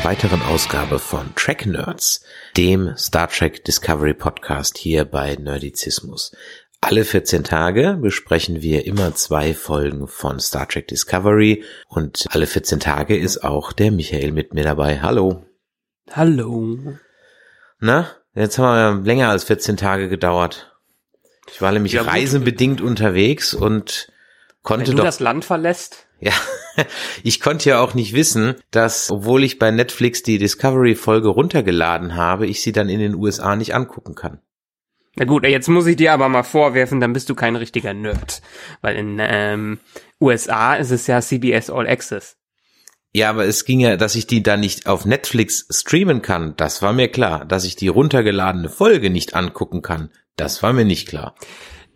einer weiteren Ausgabe von Track Nerds, dem Star Trek Discovery Podcast hier bei Nerdizismus. Alle 14 Tage besprechen wir immer zwei Folgen von Star Trek Discovery und alle 14 Tage ist auch der Michael mit mir dabei. Hallo. Hallo. Na, jetzt haben wir länger als 14 Tage gedauert. Ich war nämlich ja, reisenbedingt unterwegs und konnte Wenn du doch das Land verlässt. Ja, ich konnte ja auch nicht wissen, dass, obwohl ich bei Netflix die Discovery-Folge runtergeladen habe, ich sie dann in den USA nicht angucken kann. Na gut, jetzt muss ich dir aber mal vorwerfen, dann bist du kein richtiger Nerd. Weil in ähm, USA ist es ja CBS All Access. Ja, aber es ging ja, dass ich die dann nicht auf Netflix streamen kann, das war mir klar. Dass ich die runtergeladene Folge nicht angucken kann, das war mir nicht klar.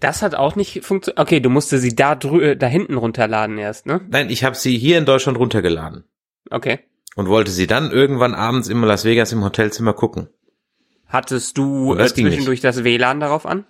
Das hat auch nicht funktioniert. Okay, du musste sie da drü da hinten runterladen erst, ne? Nein, ich habe sie hier in Deutschland runtergeladen. Okay. Und wollte sie dann irgendwann abends in Las Vegas im Hotelzimmer gucken. Hattest du äh, zwischendurch das WLAN darauf an?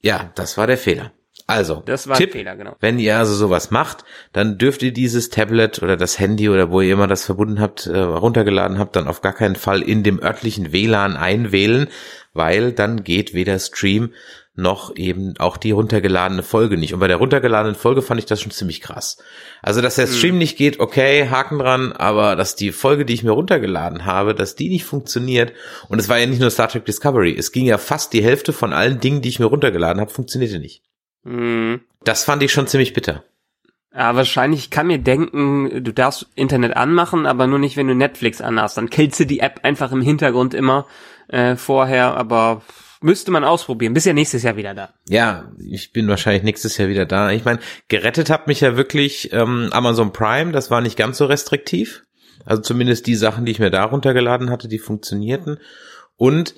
Ja, das war der Fehler. Also, das war Tipp, Fehler, genau. wenn ihr also sowas macht, dann dürft ihr dieses Tablet oder das Handy oder wo ihr immer das verbunden habt, äh, runtergeladen habt, dann auf gar keinen Fall in dem örtlichen WLAN einwählen, weil dann geht weder Stream noch eben auch die runtergeladene Folge nicht. Und bei der runtergeladenen Folge fand ich das schon ziemlich krass. Also, dass der hm. Stream mhm. nicht geht, okay, Haken dran, aber dass die Folge, die ich mir runtergeladen habe, dass die nicht funktioniert. Und es war ja nicht nur Star Trek Discovery. Es ging ja fast die Hälfte von allen Dingen, die ich mir runtergeladen habe, funktionierte nicht. Mhm. Das fand ich schon ziemlich bitter. Ja, wahrscheinlich ich kann mir denken, du darfst Internet anmachen, aber nur nicht, wenn du Netflix anhast. Dann killst du die App einfach im Hintergrund immer äh, vorher, aber Müsste man ausprobieren. Bist ja nächstes Jahr wieder da. Ja, ich bin wahrscheinlich nächstes Jahr wieder da. Ich meine, gerettet hat mich ja wirklich ähm, Amazon Prime. Das war nicht ganz so restriktiv. Also zumindest die Sachen, die ich mir da runtergeladen hatte, die funktionierten. Und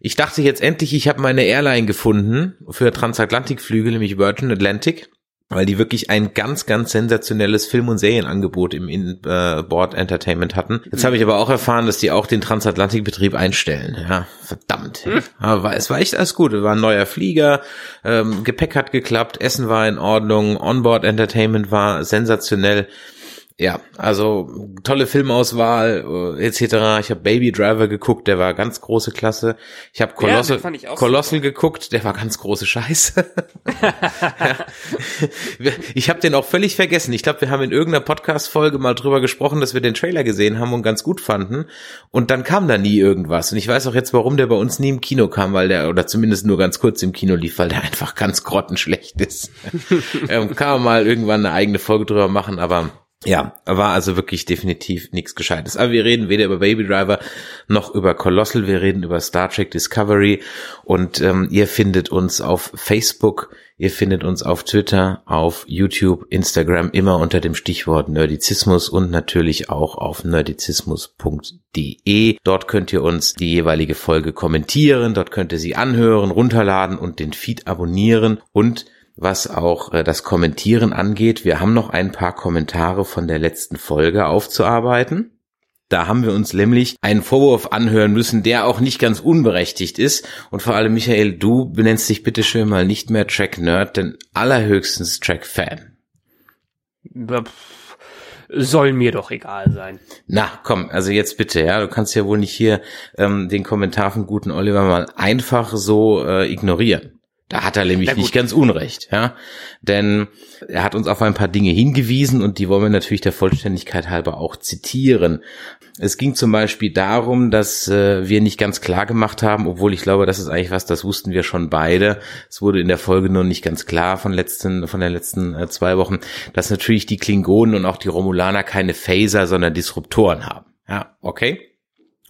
ich dachte jetzt endlich, ich habe meine Airline gefunden für Transatlantikflüge, nämlich Virgin Atlantic weil die wirklich ein ganz, ganz sensationelles Film- und Serienangebot im Inboard Entertainment hatten. Jetzt habe ich aber auch erfahren, dass die auch den Transatlantikbetrieb einstellen. Ja, verdammt. Hm. Aber es war echt alles gut. Es war ein neuer Flieger, ähm, Gepäck hat geklappt, Essen war in Ordnung, Onboard Entertainment war sensationell. Ja, also tolle Filmauswahl äh, etc. Ich habe Baby Driver geguckt, der war ganz große Klasse. Ich habe Colossal, ja, Colossal geguckt, der war ganz große Scheiße. ich habe den auch völlig vergessen. Ich glaube, wir haben in irgendeiner Podcast-Folge mal drüber gesprochen, dass wir den Trailer gesehen haben und ganz gut fanden. Und dann kam da nie irgendwas. Und ich weiß auch jetzt, warum der bei uns nie im Kino kam, weil der, oder zumindest nur ganz kurz im Kino lief, weil der einfach ganz grottenschlecht ist. ähm, kann man mal irgendwann eine eigene Folge drüber machen, aber ja, war also wirklich definitiv nichts Gescheites. Aber wir reden weder über Baby Driver noch über Colossal, wir reden über Star Trek Discovery und ähm, ihr findet uns auf Facebook, ihr findet uns auf Twitter, auf YouTube, Instagram immer unter dem Stichwort Nerdizismus und natürlich auch auf nerdizismus.de. Dort könnt ihr uns die jeweilige Folge kommentieren, dort könnt ihr sie anhören, runterladen und den Feed abonnieren und was auch äh, das Kommentieren angeht. Wir haben noch ein paar Kommentare von der letzten Folge aufzuarbeiten. Da haben wir uns nämlich einen Vorwurf anhören müssen, der auch nicht ganz unberechtigt ist. Und vor allem, Michael, du benennst dich bitte schön mal nicht mehr Track Nerd, denn allerhöchstens Track Fan. Soll mir doch egal sein. Na, komm, also jetzt bitte, ja, du kannst ja wohl nicht hier ähm, den Kommentar von guten Oliver mal einfach so äh, ignorieren. Da hat er nämlich nicht ganz unrecht, ja. Denn er hat uns auf ein paar Dinge hingewiesen und die wollen wir natürlich der Vollständigkeit halber auch zitieren. Es ging zum Beispiel darum, dass äh, wir nicht ganz klar gemacht haben, obwohl ich glaube, das ist eigentlich was, das wussten wir schon beide. Es wurde in der Folge nur nicht ganz klar von letzten, von den letzten äh, zwei Wochen, dass natürlich die Klingonen und auch die Romulaner keine Phaser, sondern Disruptoren haben. Ja, okay.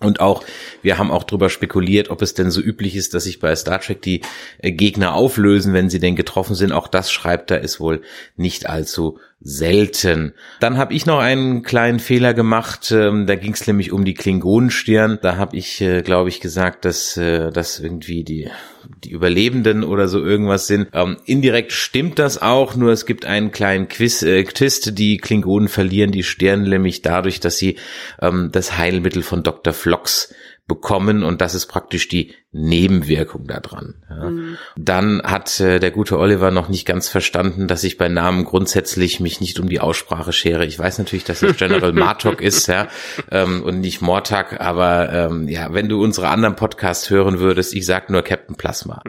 Und auch, wir haben auch drüber spekuliert, ob es denn so üblich ist, dass sich bei Star Trek die äh, Gegner auflösen, wenn sie denn getroffen sind. Auch das schreibt er, ist wohl nicht allzu selten. Dann habe ich noch einen kleinen Fehler gemacht. Ähm, da ging es nämlich um die Klingonenstirn. Da habe ich, äh, glaube ich, gesagt, dass äh, das irgendwie die die Überlebenden oder so irgendwas sind. Ähm, indirekt stimmt das auch, nur es gibt einen kleinen Quiz, äh, Twist. Die Klingonen verlieren die Stirn nämlich dadurch, dass sie ähm, das Heilmittel von Dr. Flox bekommen und das ist praktisch die Nebenwirkung daran. Ja. Mhm. Dann hat äh, der gute Oliver noch nicht ganz verstanden, dass ich bei Namen grundsätzlich mich nicht um die Aussprache schere. Ich weiß natürlich, dass es General Martok ist, ja, ähm, und nicht Mortak, aber ähm, ja, wenn du unsere anderen Podcasts hören würdest, ich sag nur Captain Plasma.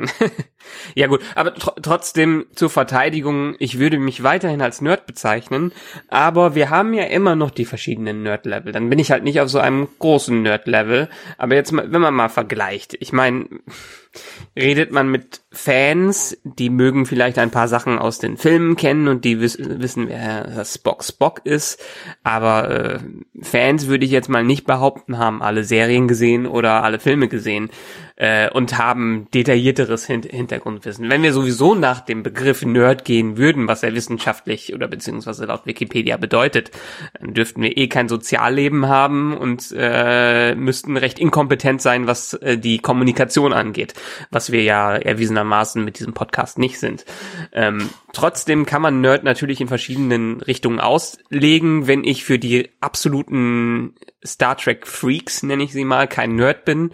ja gut, aber tr trotzdem zur Verteidigung, ich würde mich weiterhin als Nerd bezeichnen, aber wir haben ja immer noch die verschiedenen Nerd-Level. Dann bin ich halt nicht auf so einem großen Nerd-Level, aber jetzt mal, wenn man mal vergleicht, ich meine, And. Redet man mit Fans, die mögen vielleicht ein paar Sachen aus den Filmen kennen und die wiss wissen, wer Spock Spock ist, aber äh, Fans würde ich jetzt mal nicht behaupten, haben alle Serien gesehen oder alle Filme gesehen äh, und haben detaillierteres Hin Hintergrundwissen. Wenn wir sowieso nach dem Begriff Nerd gehen würden, was er wissenschaftlich oder beziehungsweise laut Wikipedia bedeutet, dann dürften wir eh kein Sozialleben haben und äh, müssten recht inkompetent sein, was äh, die Kommunikation angeht, was wir ja erwiesenermaßen mit diesem Podcast nicht sind. Ähm, trotzdem kann man Nerd natürlich in verschiedenen Richtungen auslegen. Wenn ich für die absoluten Star Trek Freaks, nenne ich sie mal, kein Nerd bin,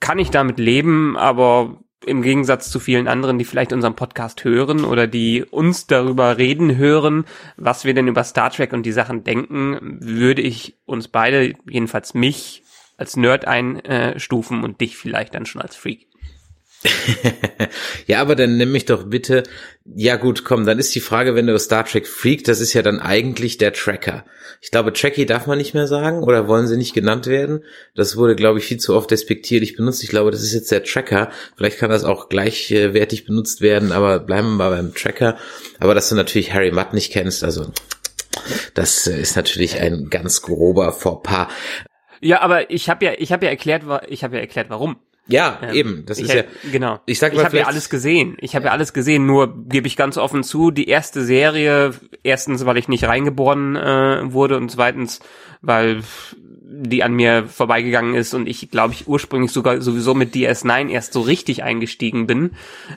kann ich damit leben, aber im Gegensatz zu vielen anderen, die vielleicht unseren Podcast hören oder die uns darüber reden hören, was wir denn über Star Trek und die Sachen denken, würde ich uns beide, jedenfalls mich, als Nerd einstufen und dich vielleicht dann schon als Freak. ja, aber dann nimm mich doch bitte. Ja gut, komm, dann ist die Frage, wenn du Star Trek Freak, das ist ja dann eigentlich der Tracker. Ich glaube, Trekkie darf man nicht mehr sagen oder wollen sie nicht genannt werden. Das wurde, glaube ich, viel zu oft despektierlich benutzt. Ich glaube, das ist jetzt der Tracker. Vielleicht kann das auch gleichwertig benutzt werden, aber bleiben wir mal beim Tracker. Aber dass du natürlich Harry Mudd nicht kennst, also das ist natürlich ein ganz grober Fauxpas. Ja, aber ich habe ja, ich habe ja erklärt, ich habe ja erklärt, warum. Ja, ähm, eben. Das ist ja genau. Ich sag mal, ich habe ja alles gesehen. Ich habe ja. ja alles gesehen. Nur gebe ich ganz offen zu, die erste Serie erstens, weil ich nicht reingeboren äh, wurde und zweitens, weil die an mir vorbeigegangen ist und ich glaube ich ursprünglich sogar sowieso mit DS9 erst so richtig eingestiegen bin,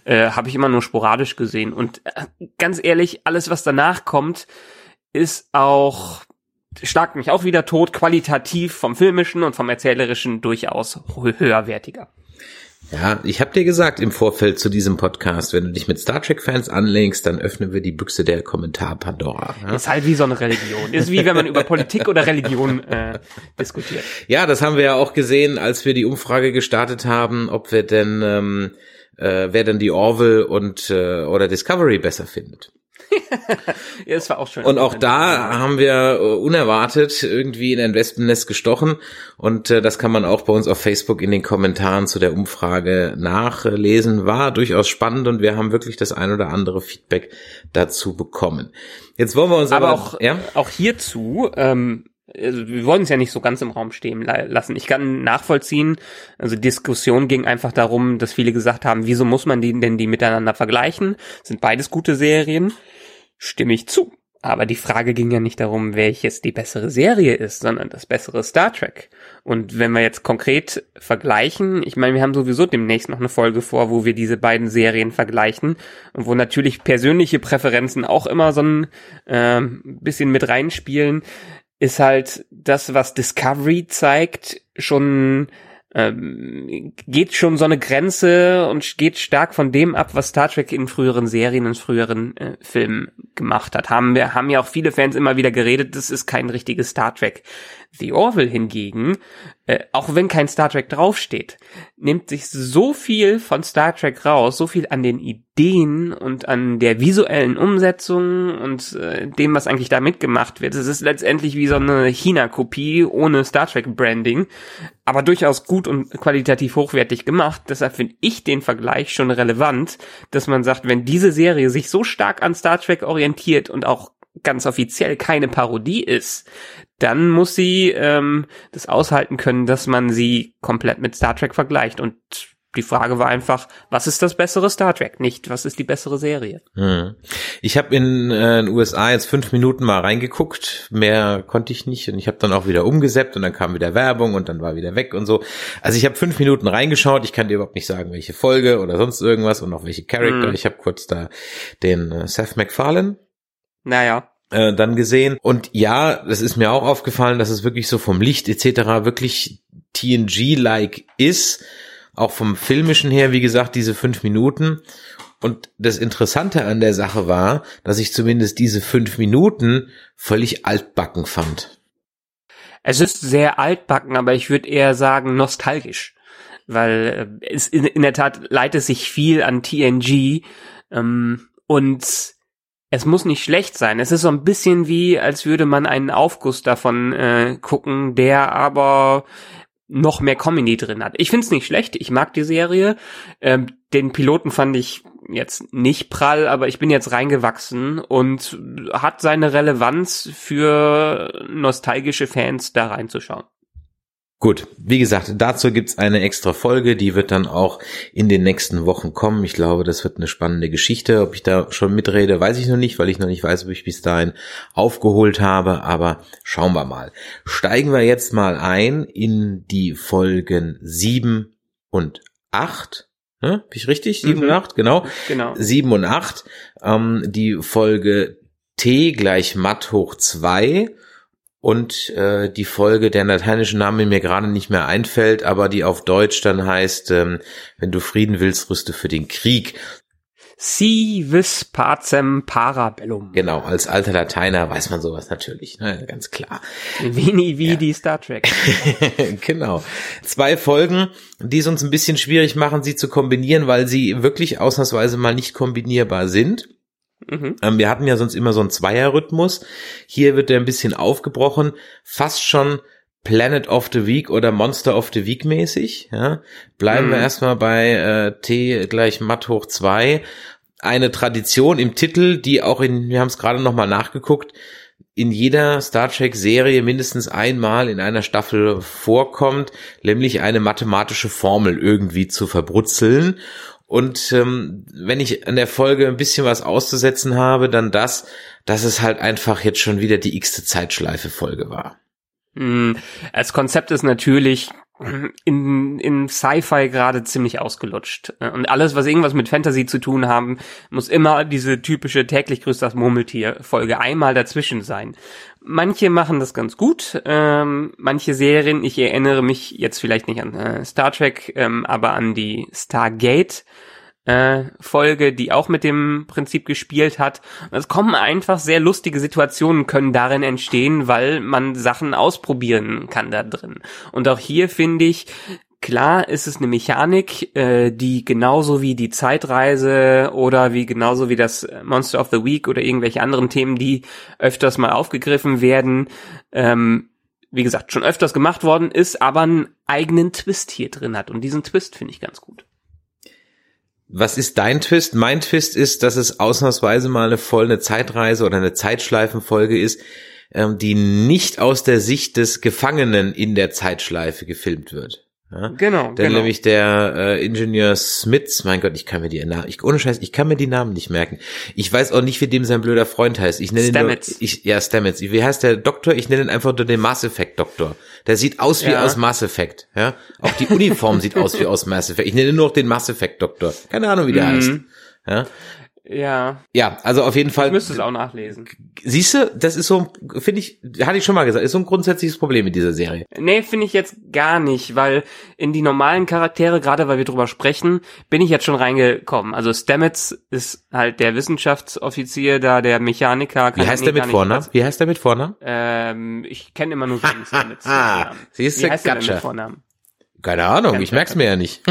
äh, habe ich immer nur sporadisch gesehen und äh, ganz ehrlich, alles was danach kommt, ist auch schlag mich auch wieder tot, qualitativ vom filmischen und vom erzählerischen durchaus höherwertiger. Ja, ich habe dir gesagt im Vorfeld zu diesem Podcast, wenn du dich mit Star Trek-Fans anlegst, dann öffnen wir die Büchse der Kommentar Pandora. Ja? Ist halt wie so eine Religion. Ist wie wenn man über Politik oder Religion äh, diskutiert. Ja, das haben wir ja auch gesehen, als wir die Umfrage gestartet haben, ob wir denn ähm, äh, wer denn die Orville und äh, oder Discovery besser findet. ja, das war auch schön. Und auch da haben wir äh, unerwartet irgendwie in ein Wespennest gestochen. Und äh, das kann man auch bei uns auf Facebook in den Kommentaren zu der Umfrage nachlesen. War durchaus spannend und wir haben wirklich das ein oder andere Feedback dazu bekommen. Jetzt wollen wir uns aber, aber auch, ja? auch hierzu, ähm, also wir wollen es ja nicht so ganz im Raum stehen lassen. Ich kann nachvollziehen, also Diskussion ging einfach darum, dass viele gesagt haben, wieso muss man die denn die miteinander vergleichen? Sind beides gute Serien? Stimme ich zu. Aber die Frage ging ja nicht darum, welches die bessere Serie ist, sondern das bessere Star Trek. Und wenn wir jetzt konkret vergleichen, ich meine, wir haben sowieso demnächst noch eine Folge vor, wo wir diese beiden Serien vergleichen und wo natürlich persönliche Präferenzen auch immer so ein äh, bisschen mit reinspielen ist halt das, was Discovery zeigt, schon ähm, geht schon so eine Grenze und geht stark von dem ab, was Star Trek in früheren Serien und früheren äh, Filmen gemacht hat. Haben wir haben ja auch viele Fans immer wieder geredet, das ist kein richtiges Star Trek. The Orville hingegen, äh, auch wenn kein Star Trek draufsteht, nimmt sich so viel von Star Trek raus, so viel an den Ideen und an der visuellen Umsetzung und äh, dem, was eigentlich da mitgemacht wird. Es ist letztendlich wie so eine China-Kopie ohne Star Trek-Branding, aber durchaus gut und qualitativ hochwertig gemacht. Deshalb finde ich den Vergleich schon relevant, dass man sagt, wenn diese Serie sich so stark an Star Trek orientiert und auch ganz offiziell keine Parodie ist, dann muss sie ähm, das aushalten können, dass man sie komplett mit Star Trek vergleicht. Und die Frage war einfach, was ist das bessere Star Trek? Nicht, was ist die bessere Serie? Hm. Ich habe in äh, den USA jetzt fünf Minuten mal reingeguckt, mehr konnte ich nicht und ich habe dann auch wieder umgesetzt und dann kam wieder Werbung und dann war wieder weg und so. Also ich habe fünf Minuten reingeschaut, ich kann dir überhaupt nicht sagen, welche Folge oder sonst irgendwas und auch welche Charakter. Hm. Ich habe kurz da den äh, Seth MacFarlane naja. Äh, dann gesehen. Und ja, das ist mir auch aufgefallen, dass es wirklich so vom Licht etc. wirklich TNG-like ist, auch vom filmischen her, wie gesagt, diese fünf Minuten. Und das Interessante an der Sache war, dass ich zumindest diese fünf Minuten völlig altbacken fand. Es ist sehr altbacken, aber ich würde eher sagen nostalgisch, weil äh, es in, in der Tat leitet sich viel an TNG ähm, und es muss nicht schlecht sein. Es ist so ein bisschen wie, als würde man einen Aufguss davon äh, gucken, der aber noch mehr Comedy drin hat. Ich find's nicht schlecht, ich mag die Serie. Ähm, den Piloten fand ich jetzt nicht prall, aber ich bin jetzt reingewachsen und hat seine Relevanz für nostalgische Fans da reinzuschauen. Gut, wie gesagt, dazu gibt's eine extra Folge, die wird dann auch in den nächsten Wochen kommen. Ich glaube, das wird eine spannende Geschichte. Ob ich da schon mitrede, weiß ich noch nicht, weil ich noch nicht weiß, ob ich bis dahin aufgeholt habe, aber schauen wir mal. Steigen wir jetzt mal ein in die Folgen sieben und acht. Ne? Bin ich richtig? Sieben mhm. und acht, genau. Genau. Sieben und acht. Ähm, die Folge T gleich Matt hoch zwei und äh, die Folge, der lateinische Name mir gerade nicht mehr einfällt, aber die auf Deutsch dann heißt, ähm, wenn du Frieden willst, rüste für den Krieg. Si vis pacem parabellum. Genau, als alter Lateiner weiß man sowas natürlich, ne, ganz klar. Vini wie ja. die Star Trek. genau. Zwei Folgen, die es uns ein bisschen schwierig machen, sie zu kombinieren, weil sie wirklich ausnahmsweise mal nicht kombinierbar sind. Mhm. Ähm, wir hatten ja sonst immer so einen Zweierrhythmus. Hier wird der ein bisschen aufgebrochen, fast schon Planet of the Week oder Monster of the Week mäßig. Ja. Bleiben mhm. wir erstmal bei äh, T gleich Matt hoch zwei. Eine Tradition im Titel, die auch in, wir haben es gerade nochmal nachgeguckt, in jeder Star Trek Serie mindestens einmal in einer Staffel vorkommt, nämlich eine mathematische Formel irgendwie zu verbrutzeln. Und ähm, wenn ich an der Folge ein bisschen was auszusetzen habe, dann das, dass es halt einfach jetzt schon wieder die x-te Zeitschleife-Folge war. Mm, das Konzept ist natürlich in, in Sci-Fi gerade ziemlich ausgelutscht. Und alles, was irgendwas mit Fantasy zu tun haben, muss immer diese typische täglich grüßt das Murmeltier-Folge einmal dazwischen sein. Manche machen das ganz gut, ähm, manche Serien, ich erinnere mich jetzt vielleicht nicht an äh, Star Trek, ähm, aber an die Stargate äh, Folge, die auch mit dem Prinzip gespielt hat. es kommen einfach sehr lustige Situationen können darin entstehen, weil man Sachen ausprobieren kann da drin. Und auch hier finde ich, Klar ist es eine Mechanik, äh, die genauso wie die Zeitreise oder wie genauso wie das Monster of the Week oder irgendwelche anderen Themen, die öfters mal aufgegriffen werden, ähm, wie gesagt, schon öfters gemacht worden ist, aber einen eigenen Twist hier drin hat. Und diesen Twist finde ich ganz gut. Was ist dein Twist? Mein Twist ist, dass es ausnahmsweise mal eine volle Zeitreise oder eine Zeitschleifenfolge ist, ähm, die nicht aus der Sicht des Gefangenen in der Zeitschleife gefilmt wird. Ja? Genau. Denn genau. nämlich der äh, Ingenieur Smiths, mein Gott, ich kann mir die Namen, ich, ohne Scheiß, ich kann mir die Namen nicht merken. Ich weiß auch nicht, wie dem sein blöder Freund heißt. Ich nenne Stamets. Ihn nur, ich, ja, Stamets. Wie heißt der Doktor? Ich nenne ihn einfach nur den Mass Effect Doktor. Der sieht aus wie ja. aus Mass Effect. Ja, auch die Uniform sieht aus wie aus Mass Effect. Ich nenne nur noch den Mass Effect Doktor. Keine Ahnung, wie der mhm. heißt. Ja. Ja. Ja, also auf jeden Fall. Ich müsste es auch nachlesen. Siehst du, das ist so, finde ich, hatte ich schon mal gesagt, ist so ein grundsätzliches Problem mit dieser Serie. Nee, finde ich jetzt gar nicht, weil in die normalen Charaktere, gerade weil wir drüber sprechen, bin ich jetzt schon reingekommen. Also Stamets ist halt der Wissenschaftsoffizier da, der Mechaniker. Wie heißt der mit Vornamen? Wie heißt der mit Vornamen? Ähm, ich kenne immer nur seinen Stamets. Siehst du, Wie heißt der mit Vornamen? Keine Ahnung, ich merk's mir ja nicht.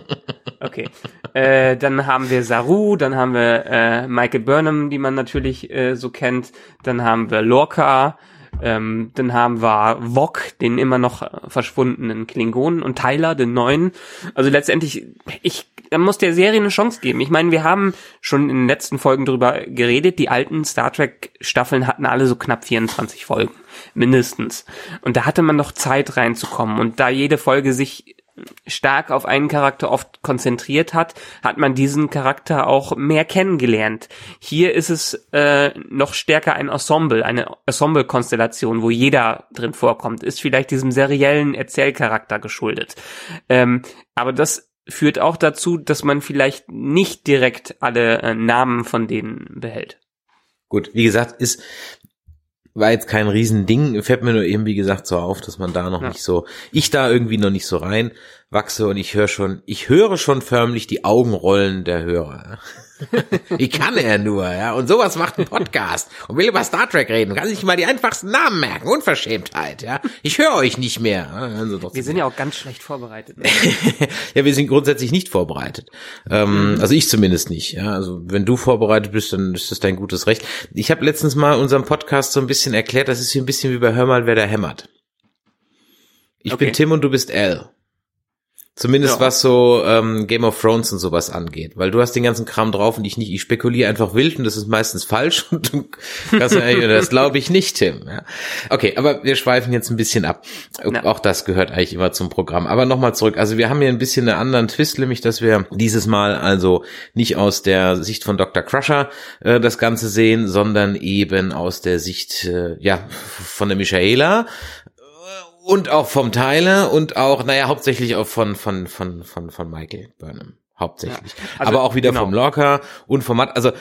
okay. Äh, dann haben wir Saru, dann haben wir äh, Michael Burnham, die man natürlich äh, so kennt. Dann haben wir Lorca, ähm, dann haben wir Wok, den immer noch verschwundenen Klingonen und Tyler, den neuen. Also letztendlich, ich da muss der Serie eine Chance geben. Ich meine, wir haben schon in den letzten Folgen drüber geredet. Die alten Star Trek Staffeln hatten alle so knapp 24 Folgen mindestens. Und da hatte man noch Zeit reinzukommen. Und da jede Folge sich stark auf einen Charakter oft konzentriert hat, hat man diesen Charakter auch mehr kennengelernt. Hier ist es äh, noch stärker ein Ensemble, eine Ensemble-Konstellation, wo jeder drin vorkommt, ist vielleicht diesem seriellen Erzählcharakter geschuldet. Ähm, aber das führt auch dazu, dass man vielleicht nicht direkt alle äh, Namen von denen behält. Gut, wie gesagt, ist war jetzt kein Riesending, fällt mir nur eben, wie gesagt, so auf, dass man da noch ja. nicht so, ich da irgendwie noch nicht so rein wachse und ich höre schon, ich höre schon förmlich die Augenrollen der Hörer. Wie kann er nur, ja? Und sowas macht ein Podcast und will über Star Trek reden, kann sich mal die einfachsten Namen merken, Unverschämtheit, ja? Ich höre euch nicht mehr. Also wir sind ja auch ganz schlecht vorbereitet. ja, wir sind grundsätzlich nicht vorbereitet. Ähm, mhm. Also ich zumindest nicht, ja? Also wenn du vorbereitet bist, dann ist das dein gutes Recht. Ich habe letztens mal unserem Podcast so ein bisschen erklärt, das ist hier ein bisschen wie bei Hör mal, wer da hämmert. Ich okay. bin Tim und du bist L. Zumindest ja. was so ähm, Game of Thrones und sowas angeht. Weil du hast den ganzen Kram drauf und ich nicht. Ich spekuliere einfach wild und das ist meistens falsch. Und du kannst ja, das glaube ich nicht, Tim. Ja. Okay, aber wir schweifen jetzt ein bisschen ab. Ja. Auch das gehört eigentlich immer zum Programm. Aber nochmal zurück. Also wir haben hier ein bisschen einen anderen Twist, nämlich dass wir dieses Mal also nicht aus der Sicht von Dr. Crusher äh, das Ganze sehen, sondern eben aus der Sicht äh, ja von der Michaela und auch vom Tyler und auch, naja, hauptsächlich auch von, von, von, von, von Michael Burnham. Hauptsächlich. Ja, also, Aber auch wieder genau. vom Lorca und vom Matt, also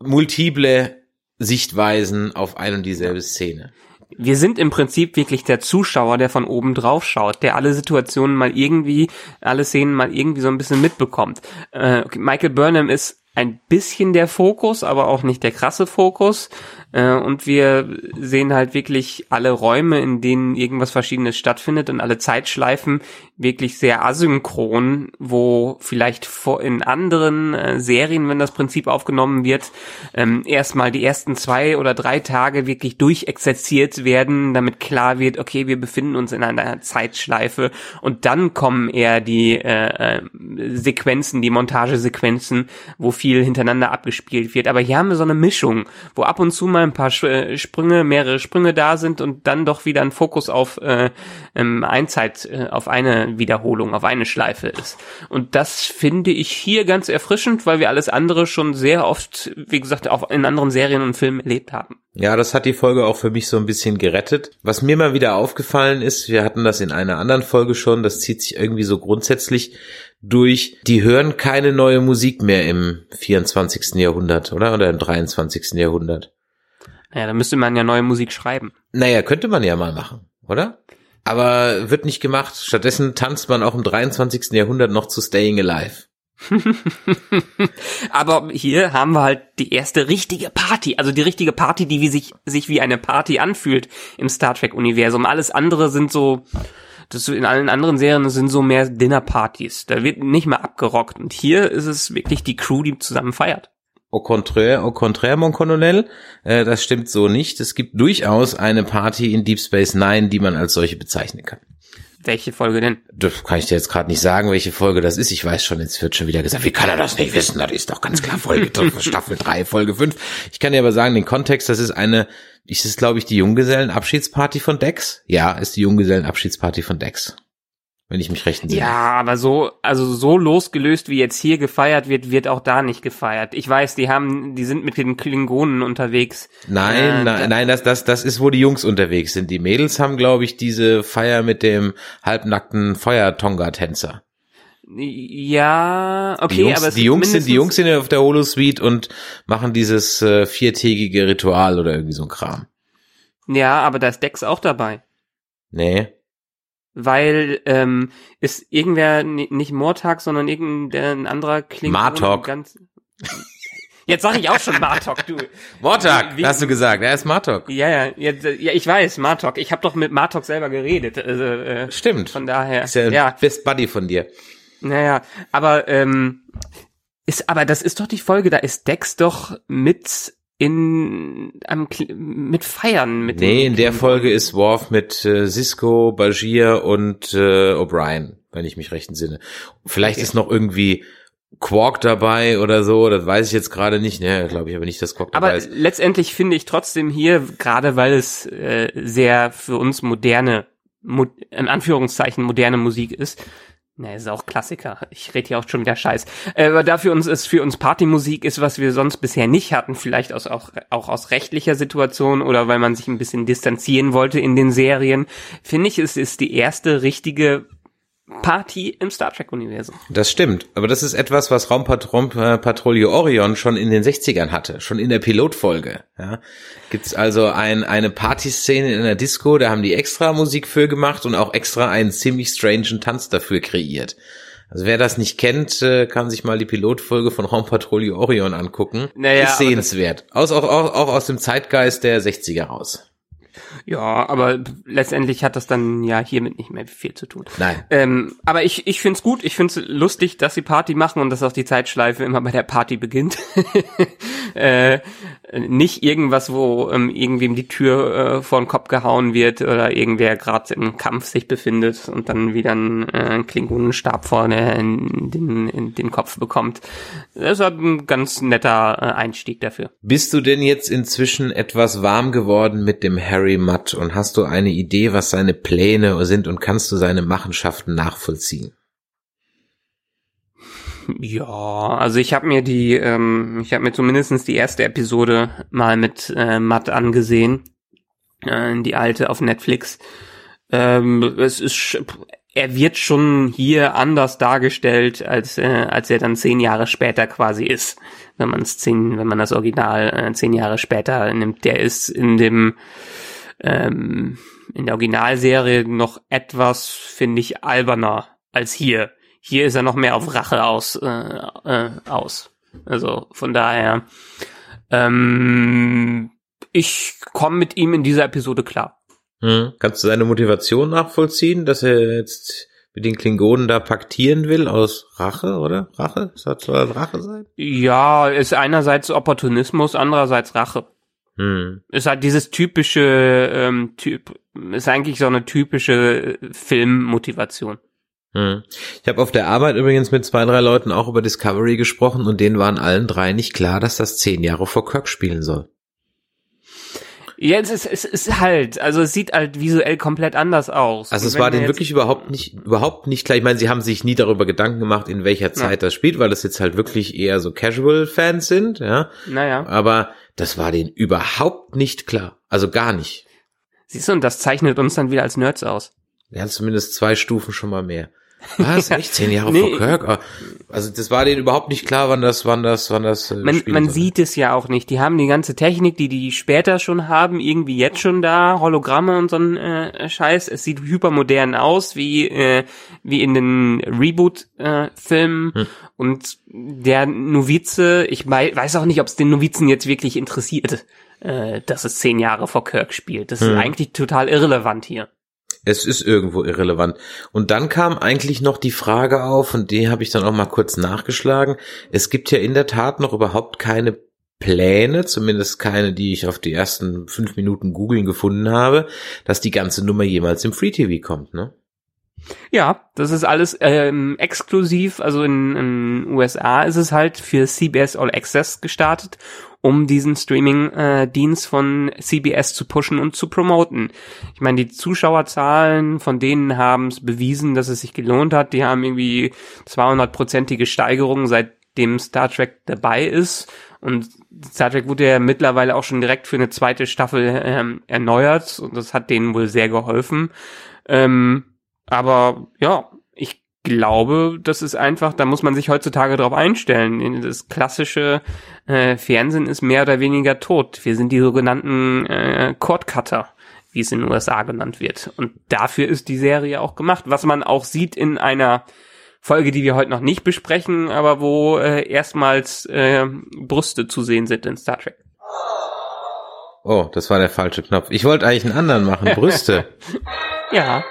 multiple Sichtweisen auf ein und dieselbe Szene. Wir sind im Prinzip wirklich der Zuschauer, der von oben drauf schaut, der alle Situationen mal irgendwie, alle Szenen mal irgendwie so ein bisschen mitbekommt. Äh, Michael Burnham ist ein bisschen der Fokus, aber auch nicht der krasse Fokus. Äh, und wir sehen halt wirklich alle Räume, in denen irgendwas Verschiedenes stattfindet und alle Zeitschleifen wirklich sehr asynchron, wo vielleicht in anderen äh, Serien, wenn das Prinzip aufgenommen wird, ähm, erstmal die ersten zwei oder drei Tage wirklich durchexerziert werden, damit klar wird, okay, wir befinden uns in einer Zeitschleife und dann kommen eher die äh, äh Sequenzen, die Montagesequenzen, wo viel hintereinander abgespielt wird. Aber hier haben wir so eine Mischung, wo ab und zu mal mal ein paar äh, Sprünge, mehrere Sprünge da sind und dann doch wieder ein Fokus auf äh, ähm, Einzeit, äh, auf eine Wiederholung, auf eine Schleife ist. Und das finde ich hier ganz erfrischend, weil wir alles andere schon sehr oft, wie gesagt, auch in anderen Serien und Filmen erlebt haben. Ja, das hat die Folge auch für mich so ein bisschen gerettet. Was mir mal wieder aufgefallen ist, wir hatten das in einer anderen Folge schon, das zieht sich irgendwie so grundsätzlich durch, die hören keine neue Musik mehr im 24. Jahrhundert, oder? Oder im 23. Jahrhundert. Naja, dann müsste man ja neue Musik schreiben. Naja, könnte man ja mal machen, oder? Aber wird nicht gemacht. Stattdessen tanzt man auch im 23. Jahrhundert noch zu Staying Alive. Aber hier haben wir halt die erste richtige Party, also die richtige Party, die wie sich, sich wie eine Party anfühlt im Star Trek Universum. Alles andere sind so, das in allen anderen Serien sind so mehr Dinnerpartys. Da wird nicht mehr abgerockt. Und hier ist es wirklich die Crew, die zusammen feiert. Au contraire, au contraire, mon Colonel, äh, das stimmt so nicht. Es gibt durchaus eine Party in Deep Space Nine, die man als solche bezeichnen kann. Welche Folge denn? Das kann ich dir jetzt gerade nicht sagen, welche Folge das ist. Ich weiß schon, jetzt wird schon wieder gesagt, wie kann er das nicht wissen? Das ist doch ganz klar Folge Staffel 3, Folge 5. Ich kann dir aber sagen, den Kontext, das ist eine, ist es glaube ich die Junggesellenabschiedsparty von Dex? Ja, ist die Junggesellenabschiedsparty von Dex wenn ich mich recht entsinne. Ja, aber so, also so losgelöst wie jetzt hier gefeiert wird, wird auch da nicht gefeiert. Ich weiß, die haben, die sind mit den Klingonen unterwegs. Nein, äh, nein, nein, das, das, das ist, wo die Jungs unterwegs sind. Die Mädels haben, glaube ich, diese Feier mit dem halbnackten Feuer-Tonga-Tänzer. Ja, okay, die Jungs, aber die Jungs sind die Jungs sind auf der Holosuite und machen dieses äh, viertägige Ritual oder irgendwie so ein Kram. Ja, aber da ist Dex auch dabei. Nee weil ähm, ist irgendwer nicht Mortag, sondern irgendein anderer klingt Martok. ganz Jetzt sag ich auch schon Martok, du. Mortag, Wie, hast du gesagt. Er ist Martok. Ja, ja, jetzt, ja, ich weiß, Martok. Ich habe doch mit Martok selber geredet. Also, äh, Stimmt. Von daher. Ist ja, ja. Best Buddy von dir. Naja, aber ähm, ist, aber das ist doch die Folge, da ist Dex doch mit in am, mit Feiern mit Nee, in der Folge ist Worf mit äh, Cisco, Bajir und äh, O'Brien, wenn ich mich recht entsinne. Vielleicht okay. ist noch irgendwie Quark dabei oder so, das weiß ich jetzt gerade nicht, ne, glaube ich aber nicht, dass Quark aber dabei ist. Aber letztendlich finde ich trotzdem hier, gerade weil es äh, sehr für uns moderne, mo in Anführungszeichen moderne Musik ist, Ne, ist auch Klassiker. Ich rede hier auch schon wieder Scheiß. Äh, aber dafür uns ist für uns Partymusik ist, was wir sonst bisher nicht hatten, vielleicht aus auch, auch aus rechtlicher Situation oder weil man sich ein bisschen distanzieren wollte in den Serien, finde ich, es ist die erste richtige Party im Star Trek-Universum. Das stimmt, aber das ist etwas, was Raumpatrouille Orion schon in den 60ern hatte, schon in der Pilotfolge. Ja. Gibt's also ein, eine Partyszene in einer Disco, da haben die extra Musik für gemacht und auch extra einen ziemlich strangen Tanz dafür kreiert. Also wer das nicht kennt, äh, kann sich mal die Pilotfolge von Raumpatrouille Orion angucken. Naja, ist sehenswert. Aus, auch, auch, auch aus dem Zeitgeist der 60er raus. Ja, aber letztendlich hat das dann ja hiermit nicht mehr viel zu tun. Nein. Ähm, aber ich, ich find's gut, ich find's lustig, dass sie Party machen und dass auch die Zeitschleife immer bei der Party beginnt. äh, nicht irgendwas, wo ähm, irgendwem die Tür äh, vor den Kopf gehauen wird oder irgendwer gerade im Kampf sich befindet und dann wieder einen äh, Klingonenstab vorne in den, in den Kopf bekommt. Das war ein ganz netter äh, Einstieg dafür. Bist du denn jetzt inzwischen etwas warm geworden mit dem Harry Mudd und hast du eine Idee, was seine Pläne sind und kannst du seine Machenschaften nachvollziehen? Ja, also ich habe mir die, ähm, ich habe mir zumindestens die erste Episode mal mit äh, Matt angesehen, äh, die alte auf Netflix. Ähm, es ist, er wird schon hier anders dargestellt, als äh, als er dann zehn Jahre später quasi ist, wenn man es zehn, wenn man das Original äh, zehn Jahre später nimmt. Der ist in dem ähm, in der Originalserie noch etwas, finde ich, alberner als hier hier ist er noch mehr auf Rache aus, äh, äh, aus. Also von daher, ähm, ich komme mit ihm in dieser Episode klar. Hm. Kannst du seine Motivation nachvollziehen, dass er jetzt mit den Klingonen da paktieren will aus Rache, oder? Rache? Soll das Rache sein? Ja, ist einerseits Opportunismus, andererseits Rache. Hm. Ist halt dieses typische ähm, Typ, ist eigentlich so eine typische Filmmotivation. Hm. Ich habe auf der Arbeit übrigens mit zwei, drei Leuten auch über Discovery gesprochen und denen waren allen drei nicht klar, dass das zehn Jahre vor Kirk spielen soll. Ja, es ist, es ist halt, also es sieht halt visuell komplett anders aus. Also es war denen wirklich überhaupt nicht, überhaupt nicht klar. Ich meine, sie haben sich nie darüber Gedanken gemacht, in welcher Zeit ja. das spielt, weil das jetzt halt wirklich eher so Casual-Fans sind, ja. Naja. Aber das war denen überhaupt nicht klar. Also gar nicht. Siehst du, und das zeichnet uns dann wieder als Nerds aus. Ja, zumindest zwei Stufen schon mal mehr. Was? Echt? Zehn Jahre nee. vor Kirk? Ah, also das war denen überhaupt nicht klar, wann das, wann das, wann das. Äh, man man sieht es ja auch nicht. Die haben die ganze Technik, die die später schon haben, irgendwie jetzt schon da, Hologramme und so ein äh, Scheiß. Es sieht hypermodern aus, wie äh, wie in den Reboot-Filmen. Äh, hm. Und der Novize, ich weiß auch nicht, ob es den Novizen jetzt wirklich interessiert, äh, dass es zehn Jahre vor Kirk spielt. Das hm. ist eigentlich total irrelevant hier. Es ist irgendwo irrelevant. Und dann kam eigentlich noch die Frage auf, und die habe ich dann auch mal kurz nachgeschlagen. Es gibt ja in der Tat noch überhaupt keine Pläne, zumindest keine, die ich auf die ersten fünf Minuten googeln gefunden habe, dass die ganze Nummer jemals im Free TV kommt, ne? Ja, das ist alles ähm, exklusiv. Also in, in USA ist es halt für CBS All Access gestartet um diesen Streaming-Dienst äh, von CBS zu pushen und zu promoten. Ich meine, die Zuschauerzahlen von denen haben es bewiesen, dass es sich gelohnt hat. Die haben irgendwie 200-prozentige Steigerungen, seitdem Star Trek dabei ist. Und Star Trek wurde ja mittlerweile auch schon direkt für eine zweite Staffel ähm, erneuert und das hat denen wohl sehr geholfen. Ähm, aber ja, glaube, das ist einfach, da muss man sich heutzutage drauf einstellen. Das klassische äh, Fernsehen ist mehr oder weniger tot. Wir sind die sogenannten äh, Cordcutter, wie es in den USA genannt wird. Und dafür ist die Serie auch gemacht, was man auch sieht in einer Folge, die wir heute noch nicht besprechen, aber wo äh, erstmals äh, Brüste zu sehen sind in Star Trek. Oh, das war der falsche Knopf. Ich wollte eigentlich einen anderen machen, Brüste. ja.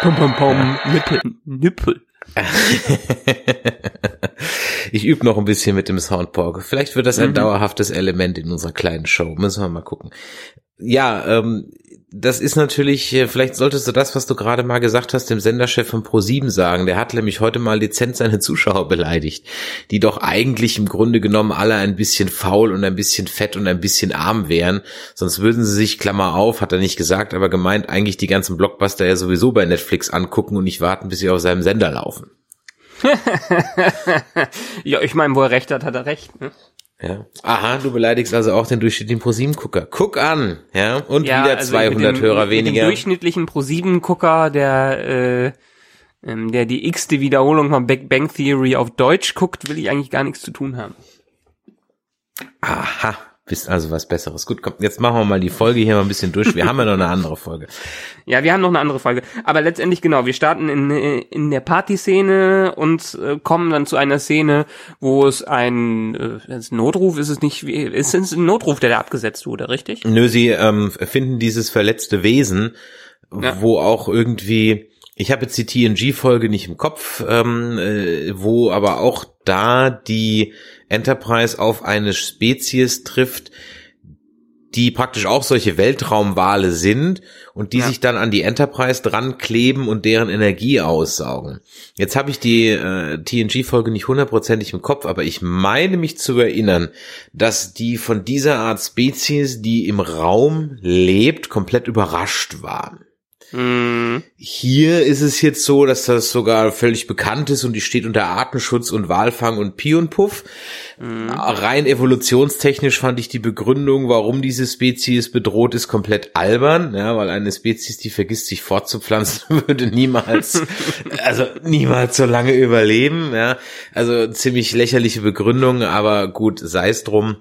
Pum, pum, pum, Nippel, Nippel. ich übe noch ein bisschen mit dem Soundpork. Vielleicht wird das ein mhm. dauerhaftes Element in unserer kleinen Show. Müssen wir mal gucken. Ja, ähm, das ist natürlich, äh, vielleicht solltest du das, was du gerade mal gesagt hast, dem Senderchef von Pro7 sagen. Der hat nämlich heute mal dezent seine Zuschauer beleidigt, die doch eigentlich im Grunde genommen alle ein bisschen faul und ein bisschen fett und ein bisschen arm wären. Sonst würden sie sich, Klammer auf, hat er nicht gesagt, aber gemeint, eigentlich die ganzen Blockbuster ja sowieso bei Netflix angucken und nicht warten, bis sie auf seinem Sender laufen. ja, ich meine, wo er recht hat, hat er recht. Ne? Ja. Aha, du beleidigst also auch den durchschnittlichen ProSieben-Gucker. Guck an, ja, und ja, wieder also 200 dem, Hörer weniger. Den durchschnittlichen ProSieben-Gucker, der, äh, ähm, der die x-te Wiederholung von Big Bang Theory auf Deutsch guckt, will ich eigentlich gar nichts zu tun haben. Aha, bist also was Besseres. Gut, komm, jetzt machen wir mal die Folge hier mal ein bisschen durch. Wir haben ja noch eine andere Folge. Ja, wir haben noch eine andere Folge. Aber letztendlich genau, wir starten in, in der Partyszene und äh, kommen dann zu einer Szene, wo es ein äh, Notruf ist es nicht, ist es ein Notruf, der da abgesetzt wurde, richtig? Nö, sie ähm, finden dieses verletzte Wesen, ja. wo auch irgendwie ich habe jetzt die TNG-Folge nicht im Kopf, ähm, äh, wo aber auch da die Enterprise auf eine Spezies trifft, die praktisch auch solche Weltraumwale sind und die ja. sich dann an die Enterprise dran kleben und deren Energie aussaugen. Jetzt habe ich die äh, TNG-Folge nicht hundertprozentig im Kopf, aber ich meine mich zu erinnern, dass die von dieser Art Spezies, die im Raum lebt, komplett überrascht waren. Mhm. Hier ist es jetzt so, dass das sogar völlig bekannt ist und die steht unter Artenschutz und Walfang und Pi und Puff. Mhm. Rein evolutionstechnisch fand ich die Begründung, warum diese Spezies bedroht ist, komplett albern, ja, weil eine Spezies, die vergisst, sich fortzupflanzen, würde niemals, also niemals so lange überleben, ja. Also ziemlich lächerliche Begründung, aber gut, sei es drum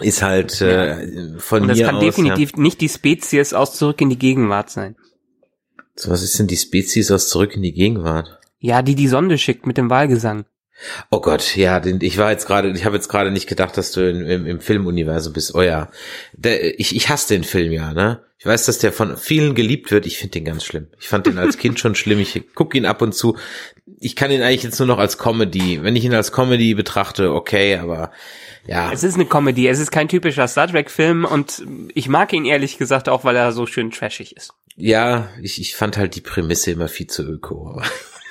ist halt äh, von Und das mir kann aus, definitiv ja. nicht die Spezies aus zurück in die Gegenwart sein. So, was ist denn die Spezies aus zurück in die Gegenwart? Ja, die die Sonde schickt mit dem Wahlgesang. Oh Gott, ja, ich war jetzt gerade, ich habe jetzt gerade nicht gedacht, dass du in, im, im Filmuniversum bist. Oh ja, der, ich, ich hasse den Film ja, ne? Ich weiß, dass der von vielen geliebt wird. Ich finde den ganz schlimm. Ich fand den als Kind schon schlimm. Ich gucke ihn ab und zu. Ich kann ihn eigentlich jetzt nur noch als Comedy. Wenn ich ihn als Comedy betrachte, okay, aber ja. Es ist eine Comedy. Es ist kein typischer Star Trek Film und ich mag ihn ehrlich gesagt auch, weil er so schön trashig ist ja, ich, ich fand halt die Prämisse immer viel zu öko, aber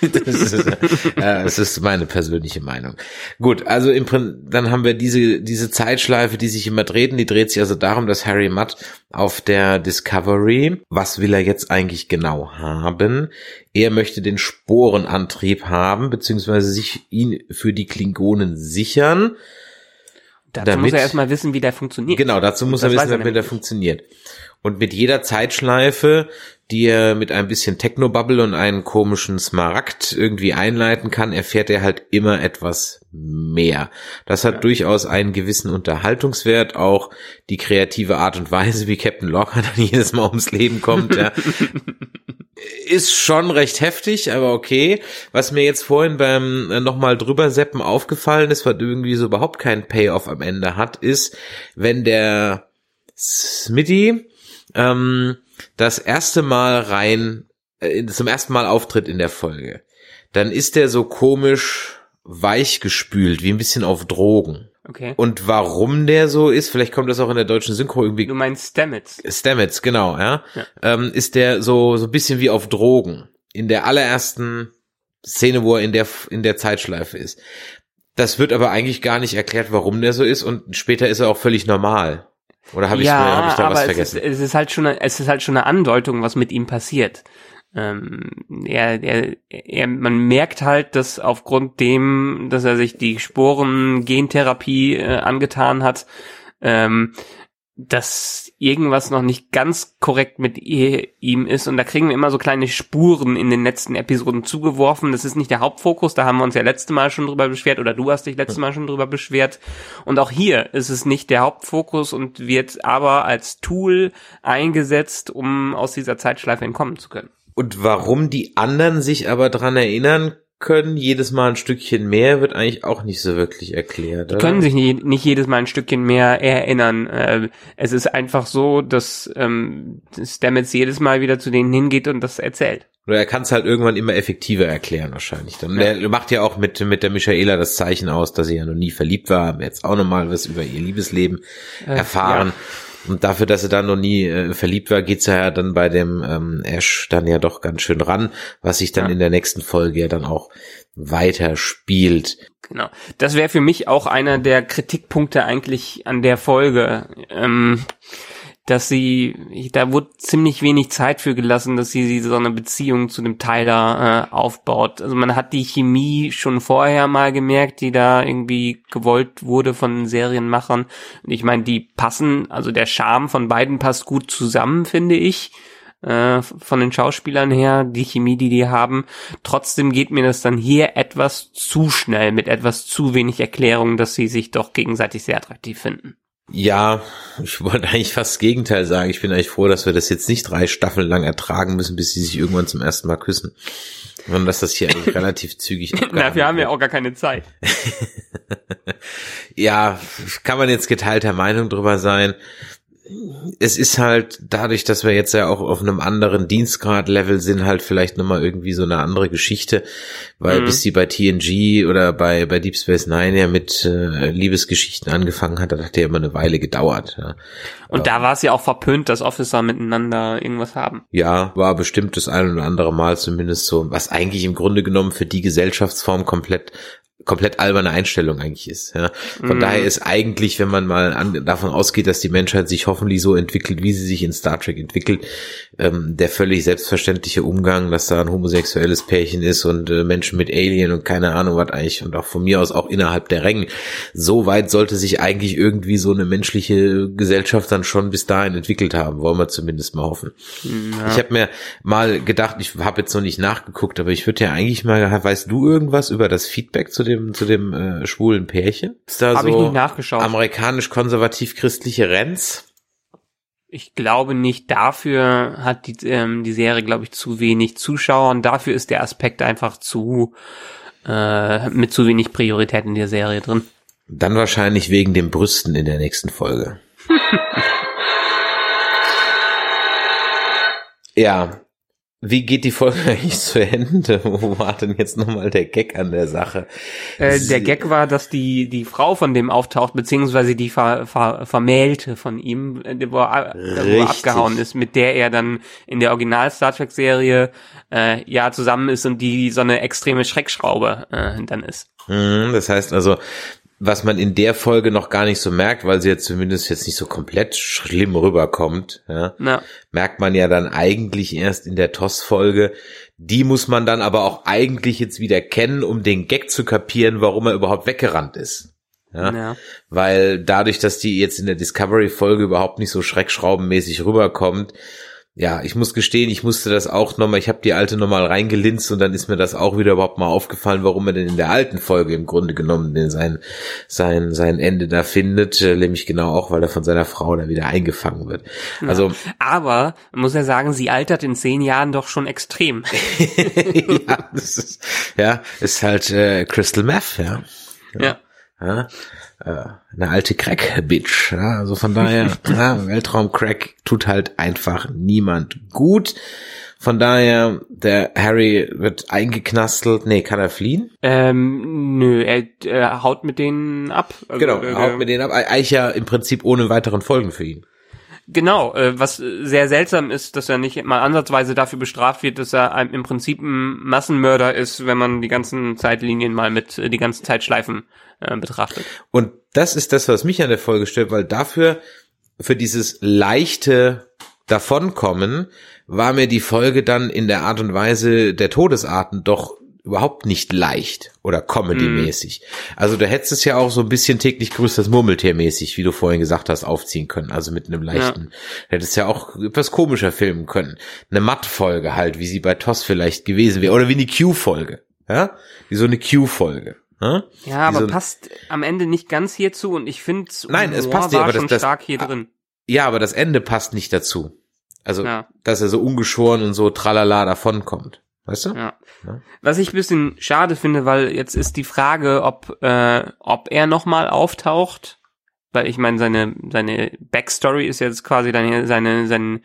das ist, äh, das ist meine persönliche Meinung. Gut, also im Prinzip, dann haben wir diese, diese Zeitschleife, die sich immer dreht, die dreht sich also darum, dass Harry Mudd auf der Discovery, was will er jetzt eigentlich genau haben? Er möchte den Sporenantrieb haben, beziehungsweise sich ihn für die Klingonen sichern. Dazu damit, muss er erstmal wissen, wie der funktioniert. Genau, dazu muss er wissen, wie der funktioniert. Und mit jeder Zeitschleife, die er mit ein bisschen Technobubble und einen komischen Smaragd irgendwie einleiten kann, erfährt er halt immer etwas mehr. Das hat ja. durchaus einen gewissen Unterhaltungswert, auch die kreative Art und Weise, wie Captain Locker dann jedes Mal ums Leben kommt, ja. ist schon recht heftig, aber okay. Was mir jetzt vorhin beim äh, nochmal drüber seppen aufgefallen ist, was irgendwie so überhaupt keinen Payoff am Ende hat, ist, wenn der Smitty ähm, das erste Mal rein, äh, zum ersten Mal auftritt in der Folge, dann ist der so komisch weich gespült, wie ein bisschen auf Drogen. Okay. Und warum der so ist, vielleicht kommt das auch in der deutschen Synchro irgendwie. Du meinst Stamets. Stamets, genau, ja. ja. Ähm, ist der so, so ein bisschen wie auf Drogen. In der allerersten Szene, wo er in der, in der Zeitschleife ist. Das wird aber eigentlich gar nicht erklärt, warum der so ist und später ist er auch völlig normal. Oder habe ich, ja, hab ich da aber was vergessen? Es ist, es ist halt schon, es ist halt schon eine Andeutung, was mit ihm passiert. Ähm, er, er, er, man merkt halt, dass aufgrund dem, dass er sich die Sporen-Gentherapie äh, angetan hat, ähm, dass irgendwas noch nicht ganz korrekt mit ihm ist und da kriegen wir immer so kleine Spuren in den letzten Episoden zugeworfen. Das ist nicht der Hauptfokus, da haben wir uns ja letzte Mal schon drüber beschwert oder du hast dich letzte Mal schon drüber beschwert. Und auch hier ist es nicht der Hauptfokus und wird aber als Tool eingesetzt, um aus dieser Zeitschleife entkommen zu können. Und warum die anderen sich aber dran erinnern können, jedes Mal ein Stückchen mehr, wird eigentlich auch nicht so wirklich erklärt. Die können sich nicht, nicht jedes Mal ein Stückchen mehr erinnern. Äh, es ist einfach so, dass ähm, Stamets jedes Mal wieder zu denen hingeht und das erzählt. Oder er kann es halt irgendwann immer effektiver erklären wahrscheinlich. Dann ja. er macht ja auch mit mit der Michaela das Zeichen aus, dass sie ja noch nie verliebt war, jetzt auch noch mal was über ihr Liebesleben äh, erfahren. Ja. Und dafür, dass er da noch nie äh, verliebt war, geht's ja dann bei dem ähm, Ash dann ja doch ganz schön ran, was sich dann ja. in der nächsten Folge ja dann auch weiter spielt. Genau. Das wäre für mich auch einer der Kritikpunkte eigentlich an der Folge. Ähm, dass sie, da wurde ziemlich wenig Zeit für gelassen, dass sie so eine Beziehung zu dem Tyler äh, aufbaut. Also man hat die Chemie schon vorher mal gemerkt, die da irgendwie gewollt wurde von Serienmachern. Und ich meine, die passen, also der Charme von beiden passt gut zusammen, finde ich. äh, von den Schauspielern her, die Chemie, die die haben. Trotzdem geht mir das dann hier etwas zu schnell, mit etwas zu wenig Erklärung, dass sie sich doch gegenseitig sehr attraktiv finden. Ja, ich wollte eigentlich fast das Gegenteil sagen. Ich bin eigentlich froh, dass wir das jetzt nicht drei Staffeln lang ertragen müssen, bis sie sich irgendwann zum ersten Mal küssen. Sondern dass das hier eigentlich relativ zügig Na, wir haben ja auch gar keine Zeit. ja, kann man jetzt geteilter Meinung drüber sein es ist halt dadurch, dass wir jetzt ja auch auf einem anderen Dienstgrad-Level sind, halt vielleicht nochmal irgendwie so eine andere Geschichte, weil mhm. bis die bei TNG oder bei, bei Deep Space Nine ja mit äh, Liebesgeschichten angefangen hat, das hat ja immer eine Weile gedauert. Ja. Und ähm, da war es ja auch verpönt, dass Officer miteinander irgendwas haben. Ja, war bestimmt das ein oder andere Mal zumindest so, was eigentlich im Grunde genommen für die Gesellschaftsform komplett komplett alberne Einstellung eigentlich ist. Ja. Von mm. daher ist eigentlich, wenn man mal an, davon ausgeht, dass die Menschheit sich hoffentlich so entwickelt, wie sie sich in Star Trek entwickelt, ähm, der völlig selbstverständliche Umgang, dass da ein homosexuelles Pärchen ist und äh, Menschen mit Alien und keine Ahnung was eigentlich und auch von mir aus auch innerhalb der Rängen. So weit sollte sich eigentlich irgendwie so eine menschliche Gesellschaft dann schon bis dahin entwickelt haben, wollen wir zumindest mal hoffen. Ja. Ich habe mir mal gedacht, ich habe jetzt noch nicht nachgeguckt, aber ich würde ja eigentlich mal, weißt du irgendwas über das Feedback zu dem zu dem äh, schwulen Pärchen? Ist da hab so ich nicht nachgeschaut. amerikanisch-konservativ-christliche Renz? Ich glaube nicht. Dafür hat die, ähm, die Serie, glaube ich, zu wenig Zuschauer und dafür ist der Aspekt einfach zu äh, mit zu wenig Priorität in der Serie drin. Dann wahrscheinlich wegen den Brüsten in der nächsten Folge. ja, wie geht die Folge eigentlich zu Ende? Wo war denn jetzt nochmal der Gag an der Sache? Äh, der Gag war, dass die, die Frau von dem auftaucht, beziehungsweise die ver, ver, Vermählte von ihm, äh, wo er, wo er abgehauen ist, mit der er dann in der Original Star Trek Serie äh, ja zusammen ist und die so eine extreme Schreckschraube äh, dann ist. Mhm, das heißt also, was man in der Folge noch gar nicht so merkt, weil sie jetzt zumindest jetzt nicht so komplett schlimm rüberkommt, ja, ja. merkt man ja dann eigentlich erst in der TOS-Folge. Die muss man dann aber auch eigentlich jetzt wieder kennen, um den Gag zu kapieren, warum er überhaupt weggerannt ist. Ja, ja. Weil dadurch, dass die jetzt in der Discovery-Folge überhaupt nicht so schreckschraubenmäßig rüberkommt, ja, ich muss gestehen, ich musste das auch nochmal, ich habe die alte nochmal reingelinst und dann ist mir das auch wieder überhaupt mal aufgefallen, warum er denn in der alten Folge im Grunde genommen den sein, sein, sein Ende da findet, äh, nämlich genau auch, weil er von seiner Frau da wieder eingefangen wird. Also, ja, aber, muss er sagen, sie altert in zehn Jahren doch schon extrem. ja, das ist, ja, ist halt äh, Crystal Meth, ja. ja. ja äh, eine alte Crack-Bitch. Ja? Also von daher, ja, Weltraum-Crack tut halt einfach niemand gut. Von daher, der Harry wird eingeknastelt. Nee, kann er fliehen? Ähm, nö, er, er haut mit denen ab. Also, genau, er haut mit denen ab. Eigentlich ja im Prinzip ohne weiteren Folgen für ihn. Genau, äh, was sehr seltsam ist, dass er nicht mal ansatzweise dafür bestraft wird, dass er im Prinzip ein Massenmörder ist, wenn man die ganzen Zeitlinien mal mit äh, die ganzen Zeitschleifen äh, betrachtet. Und das ist das, was mich an der Folge stört, weil dafür, für dieses leichte Davonkommen, war mir die Folge dann in der Art und Weise der Todesarten doch überhaupt nicht leicht oder comedy-mäßig. Mm. Also du hättest es ja auch so ein bisschen täglich grüßt das Murmeltier-mäßig, wie du vorhin gesagt hast, aufziehen können. Also mit einem leichten, ja. hättest ja auch etwas komischer filmen können. Eine Matt-Folge halt, wie sie bei Toss vielleicht gewesen wäre. Oder wie eine Q-Folge. Ja? Wie so eine Q-Folge. Ja, ja aber so passt am Ende nicht ganz hierzu und ich finde Nein, es passt ja, aber das, das, stark hier drin. Ja, aber das Ende passt nicht dazu. Also, ja. dass er so ungeschoren und so tralala davonkommt. Weißt du? Ja. ja. Was ich ein bisschen schade finde, weil jetzt ist die Frage, ob, äh, ob er nochmal auftaucht. Weil ich meine, seine, seine Backstory ist jetzt quasi dann seine, seine,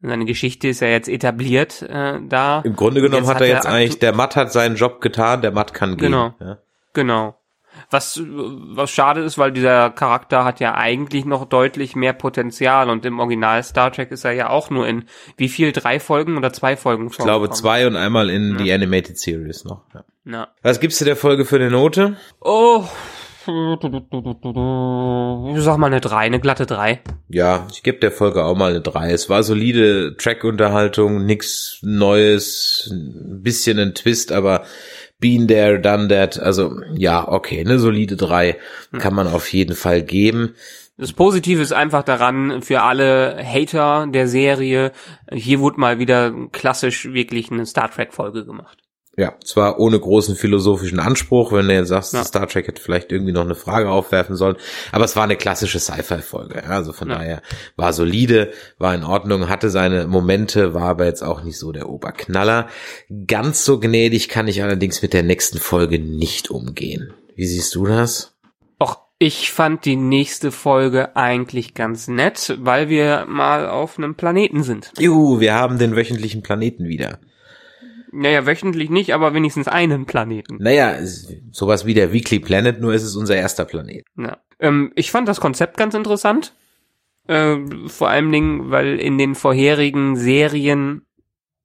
seine Geschichte ist ja jetzt etabliert äh, da. Im Grunde genommen hat er jetzt eigentlich, der Matt hat seinen Job getan, der Matt kann gehen. Genau. Ja. Genau. Was, was schade ist, weil dieser Charakter hat ja eigentlich noch deutlich mehr Potenzial und im Original Star Trek ist er ja auch nur in wie viel? Drei Folgen oder zwei Folgen? Ich glaube zwei und einmal in ja. die Animated Series noch. Ja. ja. Was gibst du der Folge für eine Note? Oh, ich sag mal eine drei, eine glatte drei. Ja, ich gebe der Folge auch mal eine drei. Es war solide Track-Unterhaltung, nix Neues, ein bisschen ein Twist, aber Been there, done that. Also ja, okay, eine solide drei kann man auf jeden Fall geben. Das Positive ist einfach daran, für alle Hater der Serie, hier wurde mal wieder klassisch wirklich eine Star Trek Folge gemacht. Ja, zwar ohne großen philosophischen Anspruch, wenn du jetzt sagst, ja. Star Trek hätte vielleicht irgendwie noch eine Frage aufwerfen sollen, aber es war eine klassische Sci-Fi-Folge, ja, also von ja. daher war solide, war in Ordnung, hatte seine Momente, war aber jetzt auch nicht so der Oberknaller. Ganz so gnädig kann ich allerdings mit der nächsten Folge nicht umgehen. Wie siehst du das? Och, ich fand die nächste Folge eigentlich ganz nett, weil wir mal auf einem Planeten sind. Juhu, wir haben den wöchentlichen Planeten wieder. Naja, wöchentlich nicht, aber wenigstens einen Planeten. Naja, sowas wie der Weekly Planet, nur ist es unser erster Planet. Ja. Ähm, ich fand das Konzept ganz interessant. Äh, vor allem Dingen, weil in den vorherigen Serien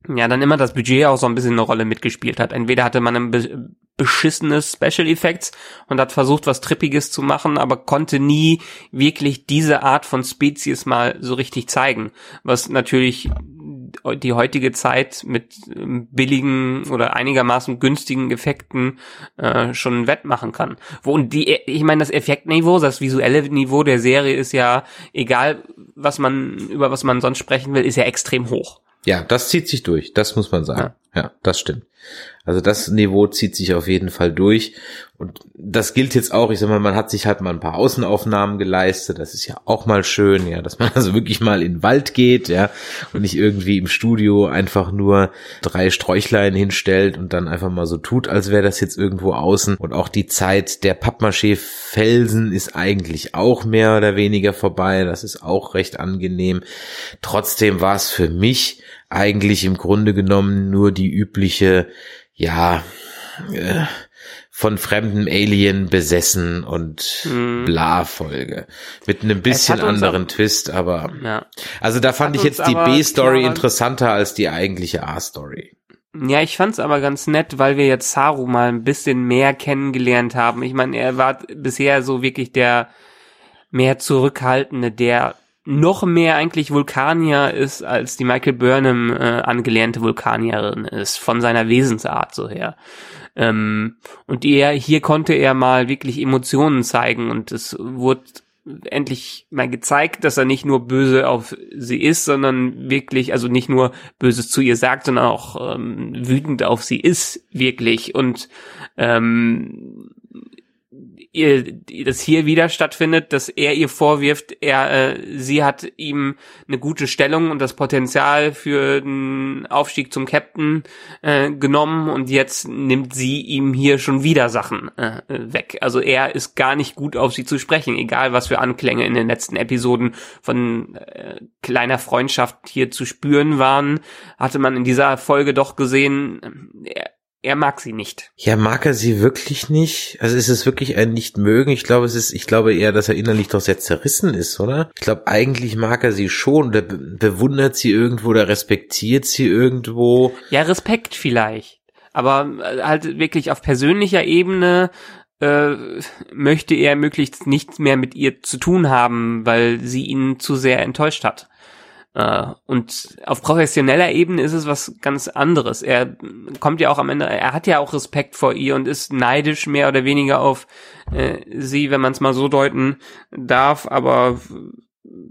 ja dann immer das Budget auch so ein bisschen eine Rolle mitgespielt hat. Entweder hatte man ein be beschissenes Special Effects und hat versucht, was Trippiges zu machen, aber konnte nie wirklich diese Art von Spezies mal so richtig zeigen. Was natürlich die heutige Zeit mit ähm, billigen oder einigermaßen günstigen Effekten äh, schon wettmachen kann. Wo und die, ich meine, das Effektniveau, das visuelle Niveau der Serie ist ja, egal was man, über was man sonst sprechen will, ist ja extrem hoch. Ja, das zieht sich durch, das muss man sagen. Ja, ja das stimmt. Also das Niveau zieht sich auf jeden Fall durch. Und das gilt jetzt auch, ich sag mal, man hat sich halt mal ein paar Außenaufnahmen geleistet. Das ist ja auch mal schön, ja, dass man also wirklich mal in den Wald geht, ja, und nicht irgendwie im Studio einfach nur drei Sträuchlein hinstellt und dann einfach mal so tut, als wäre das jetzt irgendwo außen. Und auch die Zeit der Pappmaché-Felsen ist eigentlich auch mehr oder weniger vorbei. Das ist auch recht angenehm. Trotzdem war es für mich eigentlich im Grunde genommen nur die übliche ja, äh, von fremdem Alien besessen und hm. bla Folge. Mit einem bisschen anderen Twist, aber ja. also da fand ich jetzt die B-Story interessanter als die eigentliche A-Story. Ja, ich fand's aber ganz nett, weil wir jetzt Saru mal ein bisschen mehr kennengelernt haben. Ich meine, er war bisher so wirklich der mehr zurückhaltende, der noch mehr eigentlich Vulkanier ist, als die Michael Burnham äh, angelernte Vulkanierin ist, von seiner Wesensart so her. Ähm, und er, hier konnte er mal wirklich Emotionen zeigen und es wurde endlich mal gezeigt, dass er nicht nur böse auf sie ist, sondern wirklich, also nicht nur Böses zu ihr sagt, sondern auch ähm, wütend auf sie ist, wirklich. Und ähm, ihr, das hier wieder stattfindet, dass er ihr vorwirft, er, äh, sie hat ihm eine gute Stellung und das Potenzial für den Aufstieg zum Captain äh, genommen und jetzt nimmt sie ihm hier schon wieder Sachen äh, weg. Also er ist gar nicht gut auf sie zu sprechen, egal was für Anklänge in den letzten Episoden von äh, kleiner Freundschaft hier zu spüren waren, hatte man in dieser Folge doch gesehen, er, er mag sie nicht. Ja, mag er sie wirklich nicht? Also ist es wirklich ein Nicht-Mögen? Ich glaube, es ist, ich glaube eher, dass er innerlich doch sehr zerrissen ist, oder? Ich glaube, eigentlich mag er sie schon, oder bewundert sie irgendwo, oder respektiert sie irgendwo. Ja, Respekt vielleicht. Aber äh, halt wirklich auf persönlicher Ebene äh, möchte er möglichst nichts mehr mit ihr zu tun haben, weil sie ihn zu sehr enttäuscht hat. Uh, und auf professioneller Ebene ist es was ganz anderes. Er kommt ja auch am Ende, er hat ja auch Respekt vor ihr und ist neidisch mehr oder weniger auf äh, sie, wenn man es mal so deuten darf, aber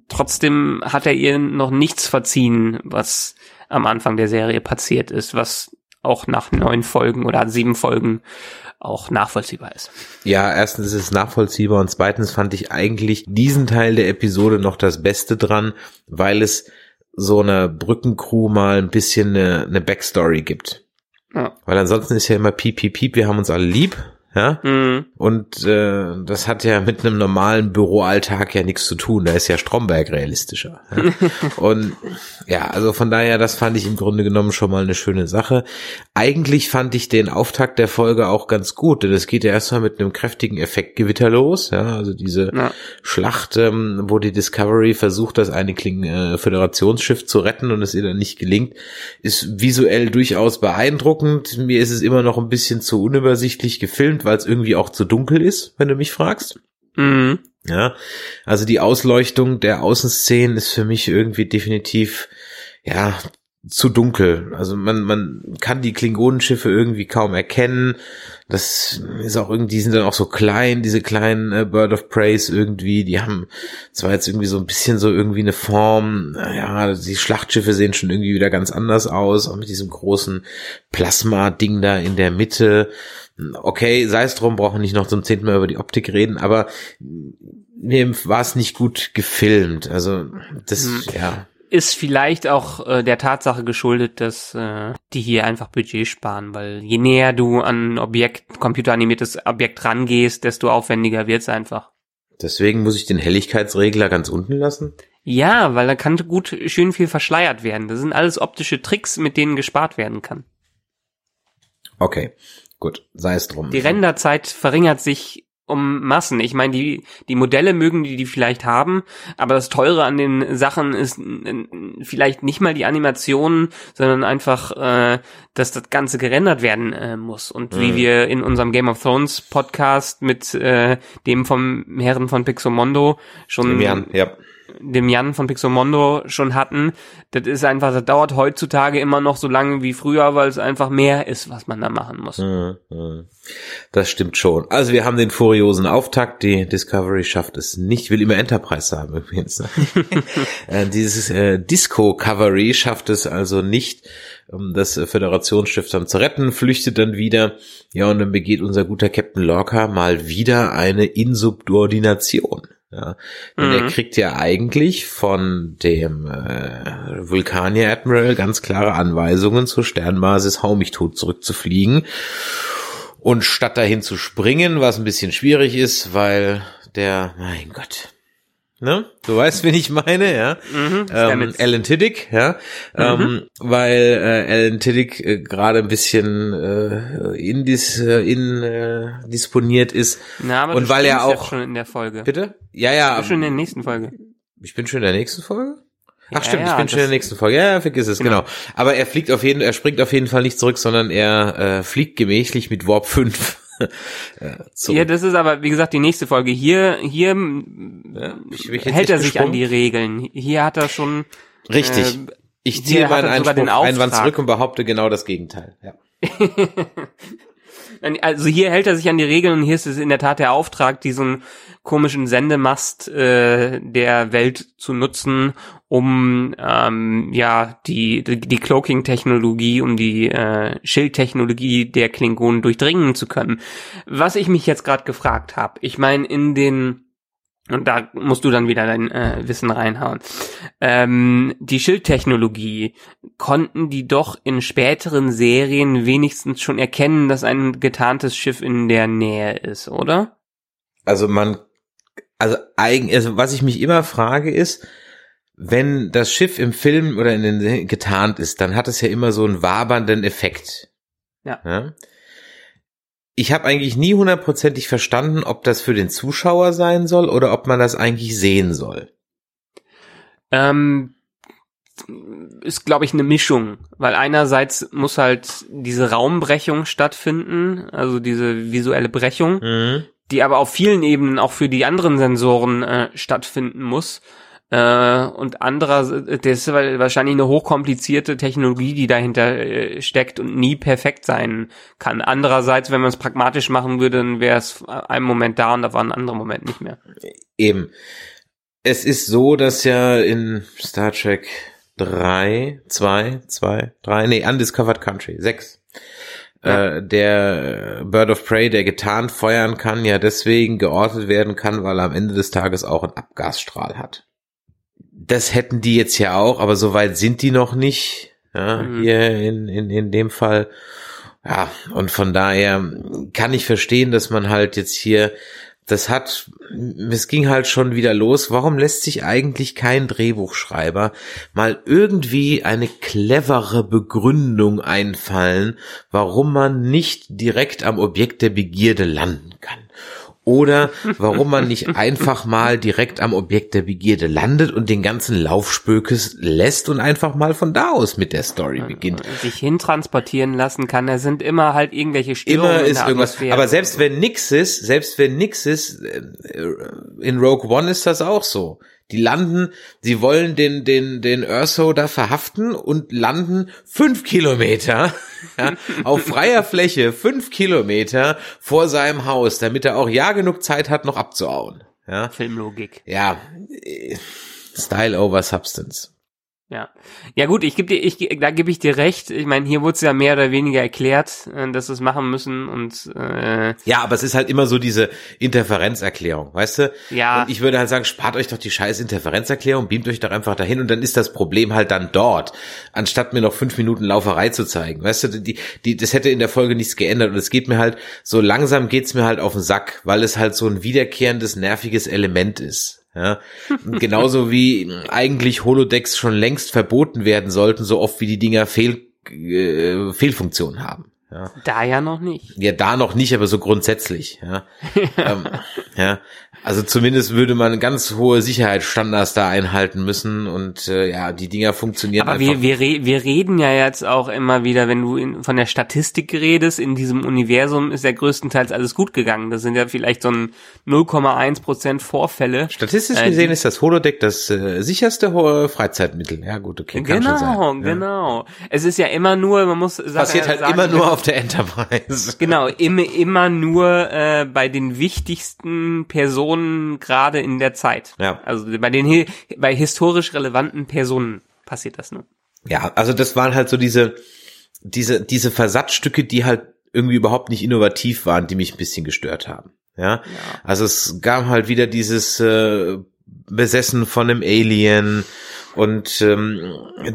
trotzdem hat er ihr noch nichts verziehen, was am Anfang der Serie passiert ist, was auch nach neun Folgen oder sieben Folgen auch nachvollziehbar ist. Ja, erstens ist es nachvollziehbar und zweitens fand ich eigentlich diesen Teil der Episode noch das Beste dran, weil es so einer Brückencrew mal ein bisschen eine, eine Backstory gibt. Ja. Weil ansonsten ist ja immer piep, piep, piep, wir haben uns alle lieb ja. Mhm. Und äh, das hat ja mit einem normalen Büroalltag ja nichts zu tun. Da ist ja Stromberg realistischer. Ja? und ja, also von daher, das fand ich im Grunde genommen schon mal eine schöne Sache. Eigentlich fand ich den Auftakt der Folge auch ganz gut, denn es geht ja erstmal mit einem kräftigen Effektgewitter los. Ja, also diese ja. Schlacht, ähm, wo die Discovery versucht, das eine Kling äh, Föderationsschiff zu retten und es ihr dann nicht gelingt, ist visuell durchaus beeindruckend. Mir ist es immer noch ein bisschen zu unübersichtlich gefilmt weil es irgendwie auch zu dunkel ist, wenn du mich fragst. Mhm. Ja, also die Ausleuchtung der Außenszenen ist für mich irgendwie definitiv, ja, zu dunkel. Also man, man kann die Klingonenschiffe irgendwie kaum erkennen. Das ist auch irgendwie, die sind dann auch so klein, diese kleinen äh, Bird of Praise irgendwie, die haben zwar jetzt irgendwie so ein bisschen so irgendwie eine Form, naja, die Schlachtschiffe sehen schon irgendwie wieder ganz anders aus, auch mit diesem großen Plasma-Ding da in der Mitte. Okay, sei es drum, brauchen nicht noch zum zehnten Mal über die Optik reden, aber mir war es nicht gut gefilmt. Also das, mhm. ja ist vielleicht auch äh, der Tatsache geschuldet, dass äh, die hier einfach Budget sparen, weil je näher du an Objekt, computeranimiertes Objekt rangehst, desto aufwendiger wird's einfach. Deswegen muss ich den Helligkeitsregler ganz unten lassen? Ja, weil da kann gut schön viel verschleiert werden. Das sind alles optische Tricks, mit denen gespart werden kann. Okay, gut, sei es drum. Die Renderzeit verringert sich um Massen. Ich meine, die, die Modelle mögen die, die vielleicht haben, aber das Teure an den Sachen ist vielleicht nicht mal die Animation, sondern einfach, äh, dass das Ganze gerendert werden äh, muss. Und mhm. wie wir in unserem Game of Thrones Podcast mit äh, dem vom Herren von Pixomondo schon ja, ja dem Jan von Pixomondo schon hatten, das ist einfach, das dauert heutzutage immer noch so lange wie früher, weil es einfach mehr ist, was man da machen muss. Das stimmt schon. Also wir haben den furiosen Auftakt, die Discovery schafft es nicht, will immer Enterprise haben übrigens. Ne? Äh, dieses äh, Disco-Covery schafft es also nicht, um das Föderationsschiff dann zu retten, flüchtet dann wieder. Ja, und dann begeht unser guter Captain Lorca mal wieder eine Insubordination. Ja, denn mhm. er kriegt ja eigentlich von dem äh, Vulkanier Admiral ganz klare Anweisungen zur Sternbasis Hau mich tot zurückzufliegen. Und statt dahin zu springen, was ein bisschen schwierig ist, weil der, mein Gott, ne? Du weißt, wen ich meine, ja? Mhm, ähm, Alan Tiddick, ja? Mhm. Ähm, weil äh, Alan Tiddick äh, gerade ein bisschen äh, indis, äh, in äh, disponiert ist. Na, aber und weil er auch schon in der Folge. Bitte? Ja, ja. Ich bin schon in der nächsten Folge. Ich bin schon in der nächsten Folge? Ach ja, stimmt, ja, ich bin schon in der nächsten Folge. Ja, vergiss es, genau. genau. Aber er fliegt auf jeden, er springt auf jeden Fall nicht zurück, sondern er äh, fliegt gemächlich mit Warp 5 ja, das ist aber, wie gesagt, die nächste Folge. Hier, hier ja, ich, ich hält er sich an die Regeln. Hier hat er schon. Richtig. Äh, ich ziehe meinen Einspruch, Einwand zurück und behaupte genau das Gegenteil. Ja. also hier hält er sich an die Regeln und hier ist es in der Tat der Auftrag, diesen komischen Sendemast äh, der Welt zu nutzen, um ähm, ja die die, die Cloaking-Technologie, um die äh, Schildtechnologie der Klingonen durchdringen zu können. Was ich mich jetzt gerade gefragt habe, ich meine in den und da musst du dann wieder dein äh, Wissen reinhauen. Ähm, die Schildtechnologie, konnten die doch in späteren Serien wenigstens schon erkennen, dass ein getarntes Schiff in der Nähe ist, oder? Also man, also eigentlich, also was ich mich immer frage ist, wenn das Schiff im Film oder in den getarnt ist, dann hat es ja immer so einen wabernden Effekt. Ja. ja? Ich habe eigentlich nie hundertprozentig verstanden, ob das für den Zuschauer sein soll oder ob man das eigentlich sehen soll. Ähm, ist, glaube ich, eine Mischung, weil einerseits muss halt diese Raumbrechung stattfinden, also diese visuelle Brechung, mhm. die aber auf vielen Ebenen auch für die anderen Sensoren äh, stattfinden muss. Äh, und anderer, das ist wahrscheinlich eine hochkomplizierte Technologie, die dahinter äh, steckt und nie perfekt sein kann. Andererseits, wenn man es pragmatisch machen würde, dann wäre es einen Moment da und da war ein anderer Moment nicht mehr. Eben. Es ist so, dass ja in Star Trek 3, 2, 2, 3, nee, Undiscovered Country, 6, ja. äh, der Bird of Prey, der getarnt feuern kann, ja deswegen geortet werden kann, weil er am Ende des Tages auch einen Abgasstrahl hat das hätten die jetzt ja auch, aber so weit sind die noch nicht. Ja, mhm. hier in, in, in dem Fall. Ja, und von daher kann ich verstehen, dass man halt jetzt hier, das hat, es ging halt schon wieder los. Warum lässt sich eigentlich kein Drehbuchschreiber mal irgendwie eine clevere Begründung einfallen, warum man nicht direkt am Objekt der Begierde landen kann? Oder warum man nicht einfach mal direkt am Objekt der Begierde landet und den ganzen Laufspökes lässt und einfach mal von da aus mit der Story beginnt. Sich hintransportieren lassen kann, da sind immer halt irgendwelche Störungen immer ist irgendwas. Aber selbst wenn nix ist, selbst wenn nix ist, äh, in Rogue One ist das auch so. Die landen, sie wollen den, den, den Urso da verhaften und landen fünf Kilometer ja, auf freier Fläche, fünf Kilometer vor seinem Haus, damit er auch ja genug Zeit hat, noch abzuhauen. Ja. Filmlogik. Ja. Style over Substance. Ja, ja gut, ich gebe dir, ich, da gebe ich dir recht. Ich meine, hier wurde es ja mehr oder weniger erklärt, äh, dass sie es machen müssen und äh, ja, aber es ist halt immer so diese Interferenzerklärung, weißt du? Ja. Und ich würde halt sagen, spart euch doch die scheiß Interferenzerklärung, beamt euch doch einfach dahin und dann ist das Problem halt dann dort, anstatt mir noch fünf Minuten Lauferei zu zeigen, weißt du? Die, die, das hätte in der Folge nichts geändert und es geht mir halt so langsam geht's mir halt auf den Sack, weil es halt so ein wiederkehrendes nerviges Element ist. Ja, genauso wie eigentlich Holodecks schon längst verboten werden sollten, so oft wie die Dinger Fehl, äh, Fehlfunktionen haben. Ja. Da ja noch nicht. Ja, da noch nicht, aber so grundsätzlich. Ja. ähm, ja. Also zumindest würde man ganz hohe Sicherheitsstandards da einhalten müssen und äh, ja, die Dinger funktionieren Aber einfach. Wir, wir, wir reden ja jetzt auch immer wieder, wenn du in, von der Statistik redest, in diesem Universum ist ja größtenteils alles gut gegangen. Das sind ja vielleicht so ein 0,1 Prozent Vorfälle. Statistisch äh, gesehen ist das Holodeck das äh, sicherste hohe Freizeitmittel. Ja gut, okay, genau. Genau, genau. Es ist ja immer nur, man muss sagen, passiert halt sagen, immer nur auf der Enterprise. Genau, immer, immer nur äh, bei den wichtigsten Personen Personen gerade in der Zeit. Ja. Also bei den bei historisch relevanten Personen passiert das nur. Ja, also das waren halt so diese diese diese Versatzstücke, die halt irgendwie überhaupt nicht innovativ waren, die mich ein bisschen gestört haben. Ja, ja. also es gab halt wieder dieses äh, besessen von einem Alien und ähm,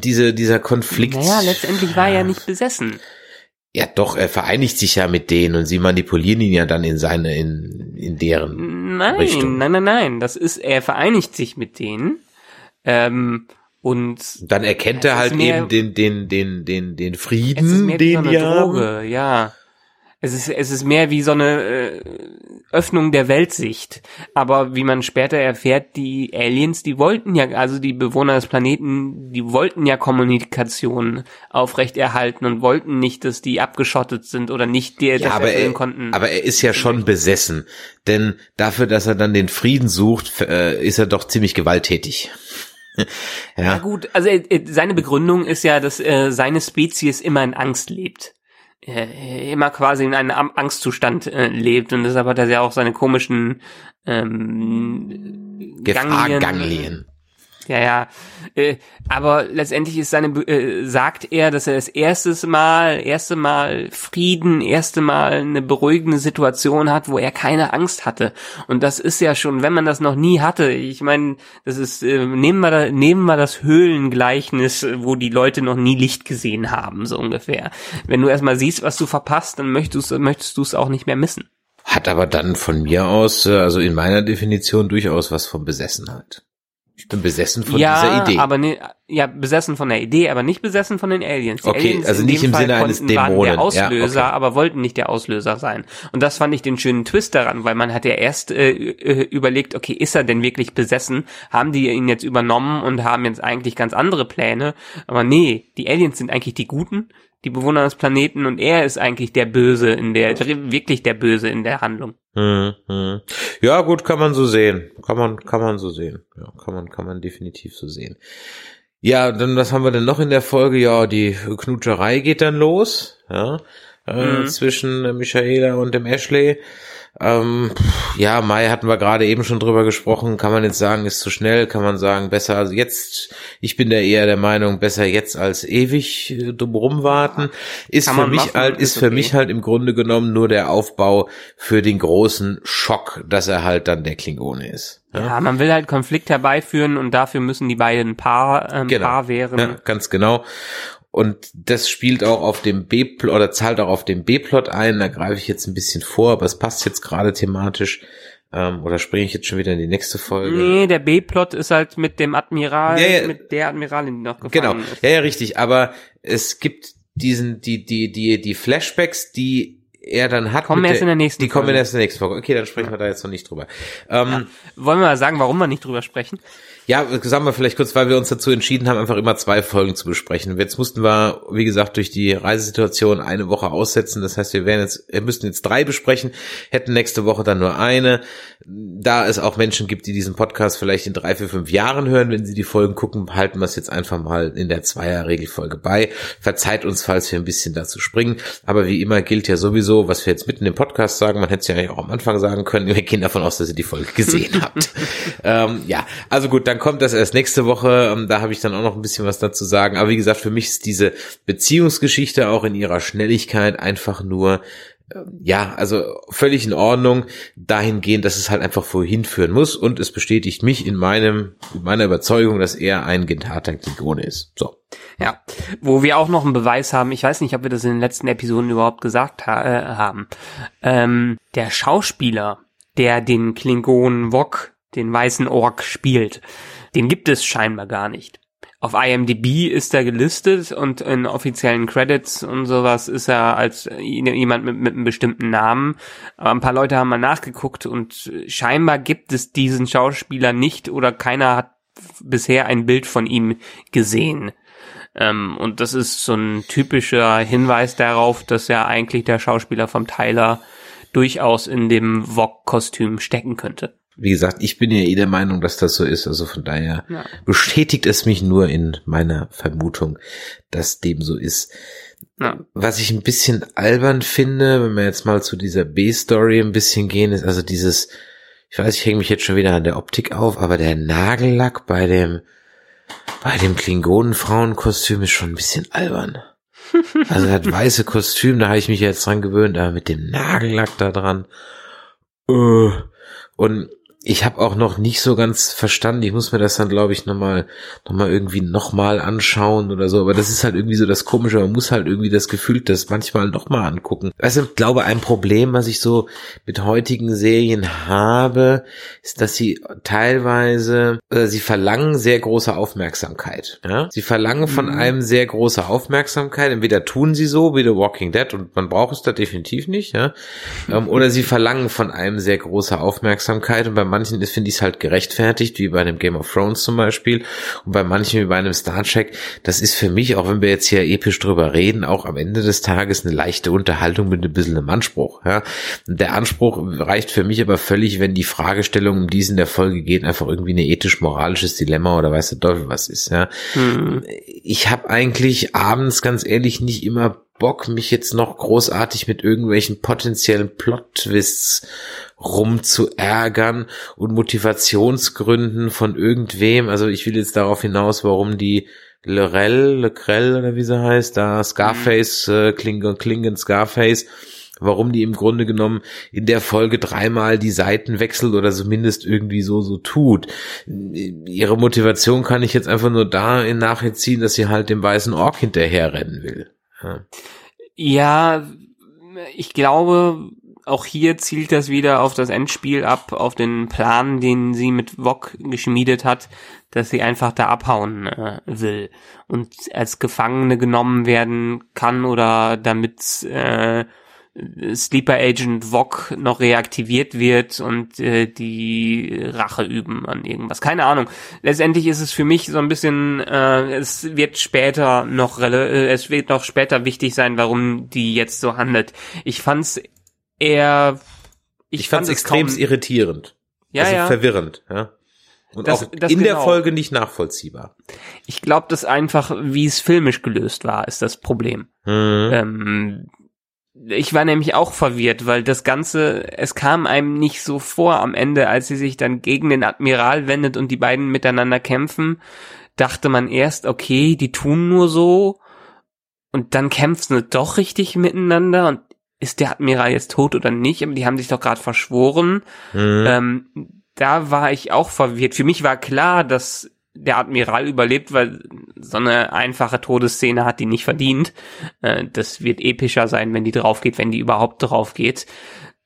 diese dieser Konflikt. Naja, letztendlich war er ja nicht besessen. Ja, doch, er vereinigt sich ja mit denen und sie manipulieren ihn ja dann in seine, in, in deren nein, Richtung. Nein, nein, nein, das ist, er vereinigt sich mit denen, ähm, und dann erkennt er halt mehr, eben den, den, den, den, den Frieden, den so eine Droge, ja. Es ist, es ist mehr wie so eine äh, Öffnung der Weltsicht. Aber wie man später erfährt, die Aliens, die wollten ja, also die Bewohner des Planeten, die wollten ja Kommunikation aufrechterhalten und wollten nicht, dass die abgeschottet sind oder nicht der ja, aber er, konnten. Aber er ist ja schon besessen. Denn dafür, dass er dann den Frieden sucht, äh, ist er doch ziemlich gewalttätig. ja. ja gut, also äh, seine Begründung ist ja, dass äh, seine Spezies immer in Angst lebt äh, immer quasi in einem Angstzustand äh, lebt und deshalb hat er ja auch seine komischen ähm, Ganglien. Ja, ja. Äh, aber letztendlich ist seine, äh, sagt er, dass er das erste Mal, erste Mal Frieden, erste Mal eine beruhigende Situation hat, wo er keine Angst hatte. Und das ist ja schon, wenn man das noch nie hatte. Ich meine, das ist, äh, nehmen wir da, nehmen wir das Höhlengleichnis, wo die Leute noch nie Licht gesehen haben, so ungefähr. Wenn du erstmal siehst, was du verpasst, dann möchtest, möchtest du es auch nicht mehr missen. Hat aber dann von mir aus, äh, also in meiner Definition durchaus was von Besessenheit. Ich bin besessen von ja, dieser Idee. aber ne, ja, besessen von der Idee, aber nicht besessen von den Aliens. Die okay, Aliens also nicht im Fall Sinne eines Dämonen. der Auslöser, ja, okay. aber wollten nicht der Auslöser sein. Und das fand ich den schönen Twist daran, weil man hat ja erst äh, äh, überlegt, okay, ist er denn wirklich besessen? Haben die ihn jetzt übernommen und haben jetzt eigentlich ganz andere Pläne? Aber nee, die Aliens sind eigentlich die Guten, die Bewohner des Planeten und er ist eigentlich der Böse in der, wirklich der Böse in der Handlung. Hm, hm. Ja, gut, kann man so sehen. Kann man, kann man so sehen. Ja, kann man, kann man definitiv so sehen. Ja, dann, was haben wir denn noch in der Folge? Ja, die Knutscherei geht dann los, ja, äh, mhm. zwischen Michaela und dem Ashley. Ähm, ja, Mai hatten wir gerade eben schon drüber gesprochen. Kann man jetzt sagen, ist zu schnell? Kann man sagen, besser also jetzt? Ich bin da eher der Meinung, besser jetzt als ewig äh, drum warten. Ist für mich machen, halt, ist, ist für mich halt im Grunde genommen nur der Aufbau für den großen Schock, dass er halt dann der Klingone ist. Ja, ja man will halt Konflikt herbeiführen und dafür müssen die beiden Paar, ähm, genau. Paar wären. Ja, ganz genau. Und das spielt auch auf dem B-Plot oder zahlt auch auf dem B-Plot ein. Da greife ich jetzt ein bisschen vor, aber es passt jetzt gerade thematisch. Ähm, oder springe ich jetzt schon wieder in die nächste Folge? Nee, der B-Plot ist halt mit dem Admiral, ja, ja, mit der Admiralin, die noch gefallen genau. ist. Ja, ja, richtig. Aber es gibt diesen, die, die, die, die Flashbacks, die er dann hat. Kommen erst in der nächsten Die kommen erst in der nächsten Folge. Okay, dann sprechen wir da jetzt noch nicht drüber. Ähm, ja. Wollen wir mal sagen, warum wir nicht drüber sprechen? Ja, sagen wir vielleicht kurz, weil wir uns dazu entschieden haben, einfach immer zwei Folgen zu besprechen. Jetzt mussten wir, wie gesagt, durch die Reisesituation eine Woche aussetzen. Das heißt, wir werden jetzt, wir müssten jetzt drei besprechen, hätten nächste Woche dann nur eine. Da es auch Menschen gibt, die diesen Podcast vielleicht in drei, vier, fünf Jahren hören, wenn sie die Folgen gucken, halten wir es jetzt einfach mal in der Zweier-Regelfolge bei. Verzeiht uns, falls wir ein bisschen dazu springen. Aber wie immer gilt ja sowieso, was wir jetzt mitten im Podcast sagen, man hätte es ja eigentlich auch am Anfang sagen können. Wir gehen davon aus, dass ihr die Folge gesehen habt. ähm, ja, also gut, dann dann kommt das erst nächste Woche. Ähm, da habe ich dann auch noch ein bisschen was dazu sagen. Aber wie gesagt, für mich ist diese Beziehungsgeschichte auch in ihrer Schnelligkeit einfach nur ähm, ja, also völlig in Ordnung, dahingehend, dass es halt einfach vorhin führen muss und es bestätigt mich in meinem, in meiner Überzeugung, dass er ein gentater Klingone ist. So. Ja, wo wir auch noch einen Beweis haben, ich weiß nicht, ob wir das in den letzten Episoden überhaupt gesagt ha äh, haben. Ähm, der Schauspieler, der den Klingonen Wok den weißen Ork spielt. Den gibt es scheinbar gar nicht. Auf IMDb ist er gelistet und in offiziellen Credits und sowas ist er als jemand mit, mit einem bestimmten Namen. Aber ein paar Leute haben mal nachgeguckt und scheinbar gibt es diesen Schauspieler nicht oder keiner hat bisher ein Bild von ihm gesehen. Ähm, und das ist so ein typischer Hinweis darauf, dass ja eigentlich der Schauspieler vom Tyler durchaus in dem Vogue-Kostüm stecken könnte wie gesagt, ich bin ja eh der Meinung, dass das so ist. Also von daher ja. bestätigt es mich nur in meiner Vermutung, dass dem so ist. Ja. Was ich ein bisschen albern finde, wenn wir jetzt mal zu dieser B-Story ein bisschen gehen, ist also dieses, ich weiß, ich hänge mich jetzt schon wieder an der Optik auf, aber der Nagellack bei dem, bei dem Klingonenfrauenkostüm ist schon ein bisschen albern. Also hat weiße Kostüm, da habe ich mich jetzt dran gewöhnt, aber mit dem Nagellack da dran. Uh, und ich habe auch noch nicht so ganz verstanden. Ich muss mir das dann, glaube ich, nochmal noch mal irgendwie nochmal anschauen oder so. Aber das ist halt irgendwie so das Komische. Man muss halt irgendwie das Gefühl das manchmal nochmal angucken. Also ich glaube, ein Problem, was ich so mit heutigen Serien habe, ist, dass sie teilweise, äh, sie verlangen sehr große Aufmerksamkeit. Ja? Sie verlangen von mhm. einem sehr große Aufmerksamkeit. Entweder tun sie so wie The Walking Dead und man braucht es da definitiv nicht, ja. Ähm, oder sie verlangen von einem sehr große Aufmerksamkeit und bei manchen finde ich es halt gerechtfertigt, wie bei einem Game of Thrones zum Beispiel. Und bei manchen wie bei einem Star Trek, das ist für mich, auch wenn wir jetzt hier episch drüber reden, auch am Ende des Tages eine leichte Unterhaltung mit ein bisschen einem Anspruch. Ja. Der Anspruch reicht für mich aber völlig, wenn die Fragestellung, um die es in der Folge geht, einfach irgendwie ein ethisch-moralisches Dilemma oder weiß der Teufel was ist. Ja. Mhm. Ich habe eigentlich abends ganz ehrlich nicht immer Bock, mich jetzt noch großartig mit irgendwelchen potenziellen Plot-Twists rumzuärgern und Motivationsgründen von irgendwem. Also ich will jetzt darauf hinaus, warum die Lorel, Lecrell oder wie sie heißt, da Scarface, äh, Klingon, Klingon Scarface, warum die im Grunde genommen in der Folge dreimal die Seiten wechselt oder zumindest irgendwie so so tut. Ihre Motivation kann ich jetzt einfach nur da in Nachhinein ziehen, dass sie halt dem weißen Ork hinterherrennen will. Ja. ich glaube, auch hier zielt das wieder auf das Endspiel ab, auf den Plan, den sie mit Wok geschmiedet hat, dass sie einfach da abhauen äh, will und als Gefangene genommen werden kann oder damit äh, Sleeper Agent Vog noch reaktiviert wird und äh, die Rache üben an irgendwas. Keine Ahnung. Letztendlich ist es für mich so ein bisschen, äh, es wird später noch, äh, es wird noch später wichtig sein, warum die jetzt so handelt. Ich fand's eher, ich, ich fand's extrem irritierend. Ja, also ja. verwirrend, ja. Und das, auch das in genau. der Folge nicht nachvollziehbar. Ich glaube, dass einfach, wie es filmisch gelöst war, ist das Problem. Mhm. Ähm, ich war nämlich auch verwirrt, weil das Ganze, es kam einem nicht so vor am Ende, als sie sich dann gegen den Admiral wendet und die beiden miteinander kämpfen, dachte man erst, okay, die tun nur so und dann kämpfen sie doch richtig miteinander und ist der Admiral jetzt tot oder nicht? Aber die haben sich doch gerade verschworen. Mhm. Ähm, da war ich auch verwirrt. Für mich war klar, dass der Admiral überlebt, weil so eine einfache Todesszene hat die nicht verdient. Äh, das wird epischer sein, wenn die drauf geht, wenn die überhaupt drauf geht.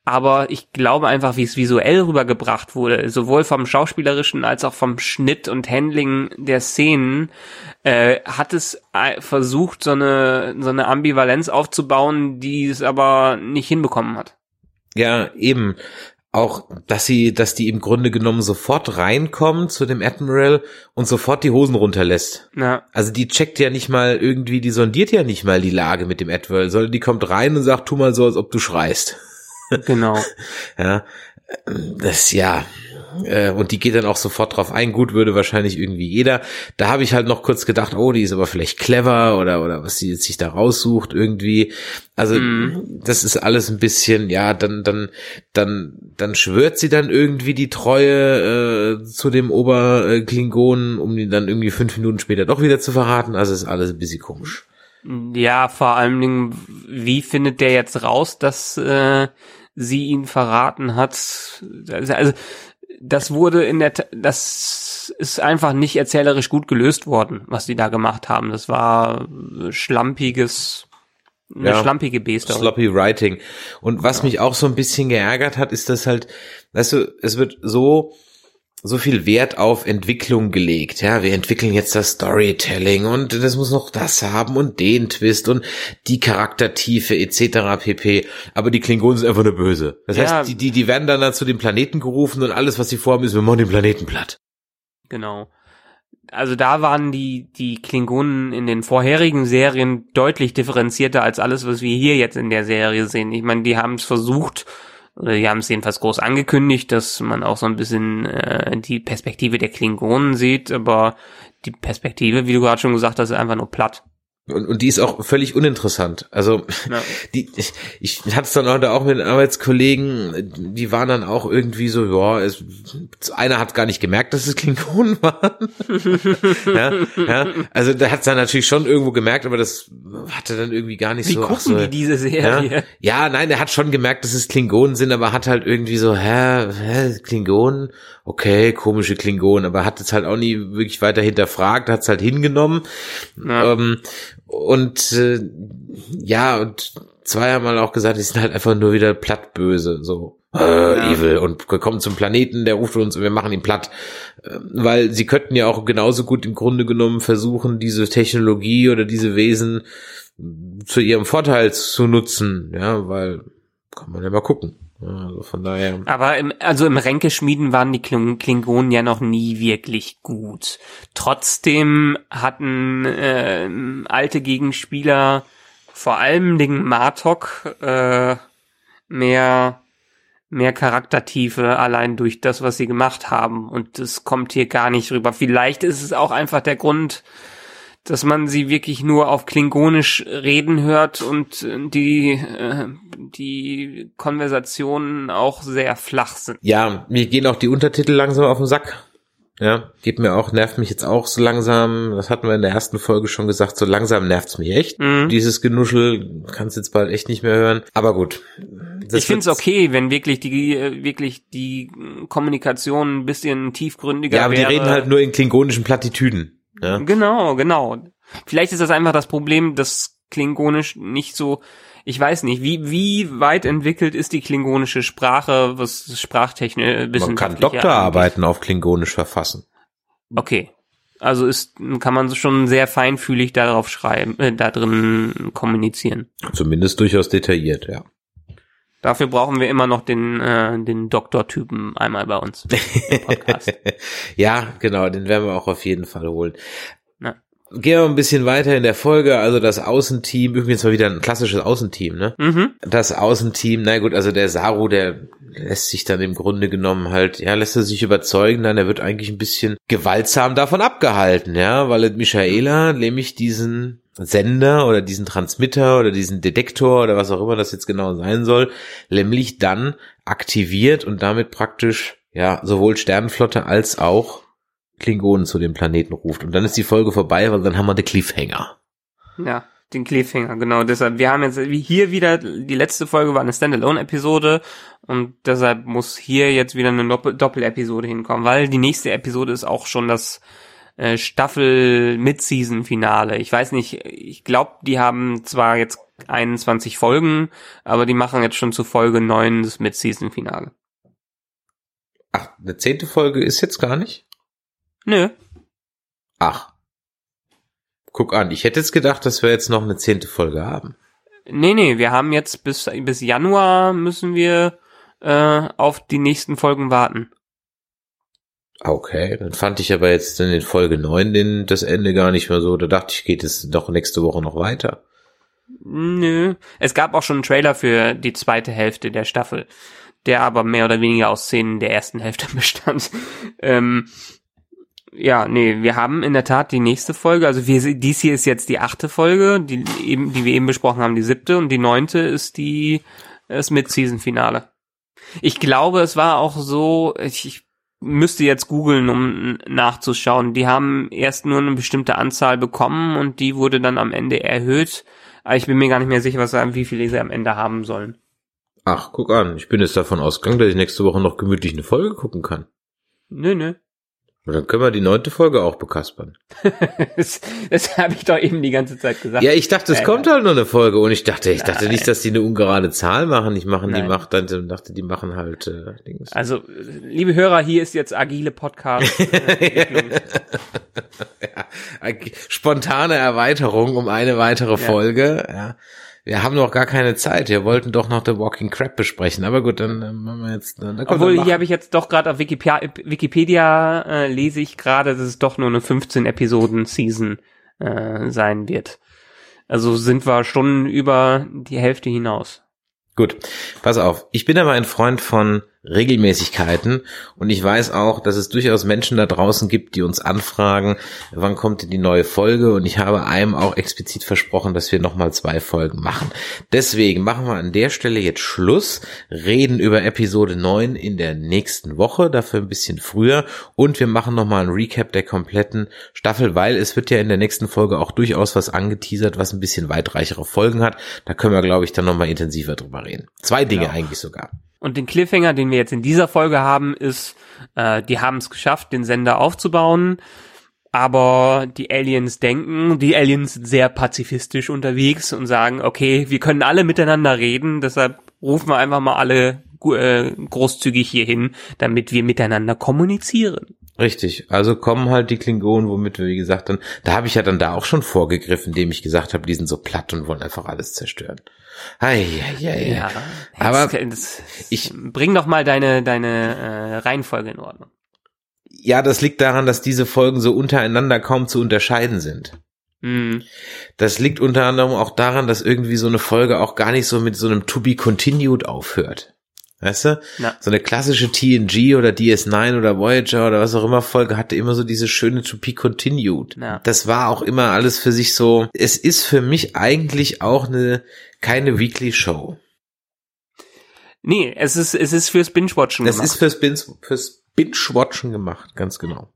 aber ich glaube einfach, wie es visuell rübergebracht wurde, sowohl vom schauspielerischen als auch vom Schnitt und Handling der Szenen, äh, hat es äh, versucht, so eine, so eine Ambivalenz aufzubauen, die es aber nicht hinbekommen hat. Ja, eben. Auch, dass sie, dass die im Grunde genommen sofort reinkommen zu dem Admiral und sofort die Hosen runterlässt. Ja. Also die checkt ja nicht mal irgendwie, die sondiert ja nicht mal die Lage mit dem Admiral, sondern die kommt rein und sagt, tu mal so, als ob du schreist. Genau. ja, das ja. Äh, und die geht dann auch sofort drauf ein. Gut würde wahrscheinlich irgendwie jeder. Da habe ich halt noch kurz gedacht, oh, die ist aber vielleicht clever oder oder was sie jetzt sich da raussucht irgendwie. Also mm. das ist alles ein bisschen, ja, dann dann dann dann schwört sie dann irgendwie die Treue äh, zu dem Oberklingonen, um ihn dann irgendwie fünf Minuten später doch wieder zu verraten. Also ist alles ein bisschen komisch. Ja, vor allen Dingen, wie findet der jetzt raus, dass äh, sie ihn verraten hat. Also das wurde in der, das ist einfach nicht erzählerisch gut gelöst worden, was die da gemacht haben. Das war schlampiges, eine ja, schlampige Beste. Sloppy Writing. Und was ja. mich auch so ein bisschen geärgert hat, ist, dass halt, weißt du, es wird so so viel Wert auf Entwicklung gelegt. Ja, wir entwickeln jetzt das Storytelling und das muss noch das haben und den Twist und die Charaktertiefe etc. pp. Aber die Klingonen sind einfach nur böse. Das ja. heißt, die, die, die werden dann, zu den Planeten gerufen und alles, was sie vorhaben, ist, wir machen den Planeten platt. Genau. Also da waren die, die Klingonen in den vorherigen Serien deutlich differenzierter als alles, was wir hier jetzt in der Serie sehen. Ich meine, die haben es versucht, oder die haben es jedenfalls groß angekündigt, dass man auch so ein bisschen äh, die Perspektive der Klingonen sieht, aber die Perspektive, wie du gerade schon gesagt hast, ist einfach nur platt. Und, und die ist auch völlig uninteressant. Also ja. die, ich, ich hatte es dann heute auch mit Arbeitskollegen, die waren dann auch irgendwie so, ja, es, einer hat gar nicht gemerkt, dass es Klingonen waren. ja, ja, also der hat es dann natürlich schon irgendwo gemerkt, aber das hatte dann irgendwie gar nicht Wie so. Wie gucken so, die diese Serie? Ja? ja, nein, der hat schon gemerkt, dass es Klingonen sind, aber hat halt irgendwie so, hä, hä Klingonen? Okay, komische Klingonen, aber hat es halt auch nie wirklich weiter hinterfragt, hat es halt hingenommen. Ja. Ähm, und äh, ja, und zwei haben mal auch gesagt, die sind halt einfach nur wieder plattböse, so äh, ja. evil und wir kommen zum Planeten, der ruft uns und wir machen ihn platt, äh, weil sie könnten ja auch genauso gut im Grunde genommen versuchen, diese Technologie oder diese Wesen zu ihrem Vorteil zu nutzen, ja, weil kann man ja mal gucken. Also von daher. Aber im, also im Ränkeschmieden waren die Klingonen ja noch nie wirklich gut. Trotzdem hatten äh, alte Gegenspieler, vor allem den Martok, äh, mehr mehr Charaktertiefe allein durch das, was sie gemacht haben. Und das kommt hier gar nicht rüber. Vielleicht ist es auch einfach der Grund, dass man sie wirklich nur auf Klingonisch reden hört und die, äh, die Konversationen auch sehr flach sind. Ja, mir gehen auch die Untertitel langsam auf den Sack. Ja, geht mir auch, nervt mich jetzt auch so langsam. Das hatten wir in der ersten Folge schon gesagt. So langsam nervt's mich echt. Mhm. Dieses Genuschel kannst jetzt bald echt nicht mehr hören. Aber gut. ich finde es okay, wenn wirklich die wirklich die Kommunikation ein bisschen tiefgründiger Ja, aber wäre. die reden halt nur in klingonischen Plattitüden. Ja? Genau, genau. Vielleicht ist das einfach das Problem, dass Klingonisch nicht so, ich weiß nicht, wie, wie weit entwickelt ist die klingonische Sprache, was Sprachtechnik Man kann Doktorarbeiten auf Klingonisch verfassen. Okay. Also ist, kann man schon sehr feinfühlig darauf schreiben, äh, da drin kommunizieren. Zumindest durchaus detailliert, ja. Dafür brauchen wir immer noch den, äh, den Doktortypen einmal bei uns im Podcast. ja, genau, den werden wir auch auf jeden Fall holen. Na. Gehen wir ein bisschen weiter in der Folge. Also das Außenteam, übrigens mal wieder ein klassisches Außenteam, ne? Mhm. Das Außenteam, na gut, also der Saru, der lässt sich dann im Grunde genommen halt, ja, lässt er sich überzeugen, dann er wird eigentlich ein bisschen gewaltsam davon abgehalten, ja, weil Michaela nämlich diesen Sender oder diesen Transmitter oder diesen Detektor oder was auch immer das jetzt genau sein soll, nämlich dann aktiviert und damit praktisch ja sowohl Sternenflotte als auch Klingonen zu dem Planeten ruft. Und dann ist die Folge vorbei, weil dann haben wir den Cliffhanger. Ja, den Cliffhanger, genau. Deshalb, wir haben jetzt hier wieder, die letzte Folge war eine Standalone-Episode und deshalb muss hier jetzt wieder eine Doppel-Episode hinkommen, weil die nächste Episode ist auch schon das äh, Staffel Mid-Season-Finale. Ich weiß nicht, ich glaube, die haben zwar jetzt 21 Folgen, aber die machen jetzt schon zu Folge 9 das Mid-Season-Finale. Ach, eine zehnte Folge ist jetzt gar nicht? Nö. Ach. Guck an, ich hätte jetzt gedacht, dass wir jetzt noch eine zehnte Folge haben. Nee, nee, wir haben jetzt bis, bis Januar müssen wir äh, auf die nächsten Folgen warten. Okay, dann fand ich aber jetzt in Folge 9 den, das Ende gar nicht mehr so. Da dachte ich, geht es doch nächste Woche noch weiter. Nö. Es gab auch schon einen Trailer für die zweite Hälfte der Staffel, der aber mehr oder weniger aus Szenen der ersten Hälfte bestand. ähm, ja, nee, wir haben in der Tat die nächste Folge, also wir, dies hier ist jetzt die achte Folge, die eben, die wir eben besprochen haben, die siebte und die neunte ist die, das Mid-Season-Finale. Ich glaube, es war auch so, ich, ich müsste jetzt googeln, um nachzuschauen. Die haben erst nur eine bestimmte Anzahl bekommen und die wurde dann am Ende erhöht. Aber ich bin mir gar nicht mehr sicher, was, wie viele sie am Ende haben sollen. Ach, guck an. Ich bin jetzt davon ausgegangen, dass ich nächste Woche noch gemütlich eine Folge gucken kann. Nö, nö. Und dann können wir die neunte Folge auch bekaspern. das das habe ich doch eben die ganze Zeit gesagt. Ja, ich dachte, es äh, kommt halt noch eine Folge und ich dachte, ich dachte nicht, dass die eine ungerade Zahl machen. Ich machen, die macht dann dachte, die machen halt äh, Dings. Also, liebe Hörer, hier ist jetzt agile Podcast. Äh, ja, spontane Erweiterung um eine weitere Folge. Ja wir haben noch gar keine Zeit. Wir wollten doch noch The Walking Crap besprechen. Aber gut, dann äh, machen wir jetzt. Dann Obwohl, hier habe ich jetzt doch gerade auf Wikipedia, Wikipedia äh, lese ich gerade, dass es doch nur eine 15 Episoden Season äh, sein wird. Also sind wir schon über die Hälfte hinaus. Gut, pass auf. Ich bin aber ein Freund von Regelmäßigkeiten und ich weiß auch, dass es durchaus Menschen da draußen gibt, die uns anfragen, wann kommt denn die neue Folge und ich habe einem auch explizit versprochen, dass wir nochmal zwei Folgen machen. Deswegen machen wir an der Stelle jetzt Schluss, reden über Episode 9 in der nächsten Woche, dafür ein bisschen früher und wir machen nochmal ein Recap der kompletten Staffel, weil es wird ja in der nächsten Folge auch durchaus was angeteasert, was ein bisschen weitreichere Folgen hat. Da können wir, glaube ich, dann nochmal intensiver drüber reden. Zwei Dinge genau. eigentlich sogar. Und den Cliffhanger, den wir jetzt in dieser Folge haben, ist, äh, die haben es geschafft, den Sender aufzubauen. Aber die Aliens denken, die Aliens sind sehr pazifistisch unterwegs und sagen, okay, wir können alle miteinander reden, deshalb rufen wir einfach mal alle äh, großzügig hier hin, damit wir miteinander kommunizieren. Richtig, also kommen halt die Klingonen, womit wir, wie gesagt, dann, da habe ich ja dann da auch schon vorgegriffen, indem ich gesagt habe, die sind so platt und wollen einfach alles zerstören. Ei, ei, ei. Ja, aber das, ich bring doch mal deine deine äh, Reihenfolge in Ordnung. Ja, das liegt daran, dass diese Folgen so untereinander kaum zu unterscheiden sind. Mhm. Das liegt unter anderem auch daran, dass irgendwie so eine Folge auch gar nicht so mit so einem To Be Continued aufhört. Weißt du? Na. So eine klassische TNG oder DS9 oder Voyager oder was auch immer Folge hatte immer so diese schöne To Be Continued. Na. Das war auch immer alles für sich so. Es ist für mich eigentlich auch eine keine Weekly Show. Nee, es ist, es ist fürs Binge-Watchen gemacht. Es ist fürs, Binge, fürs Binge-Watchen gemacht, ganz genau.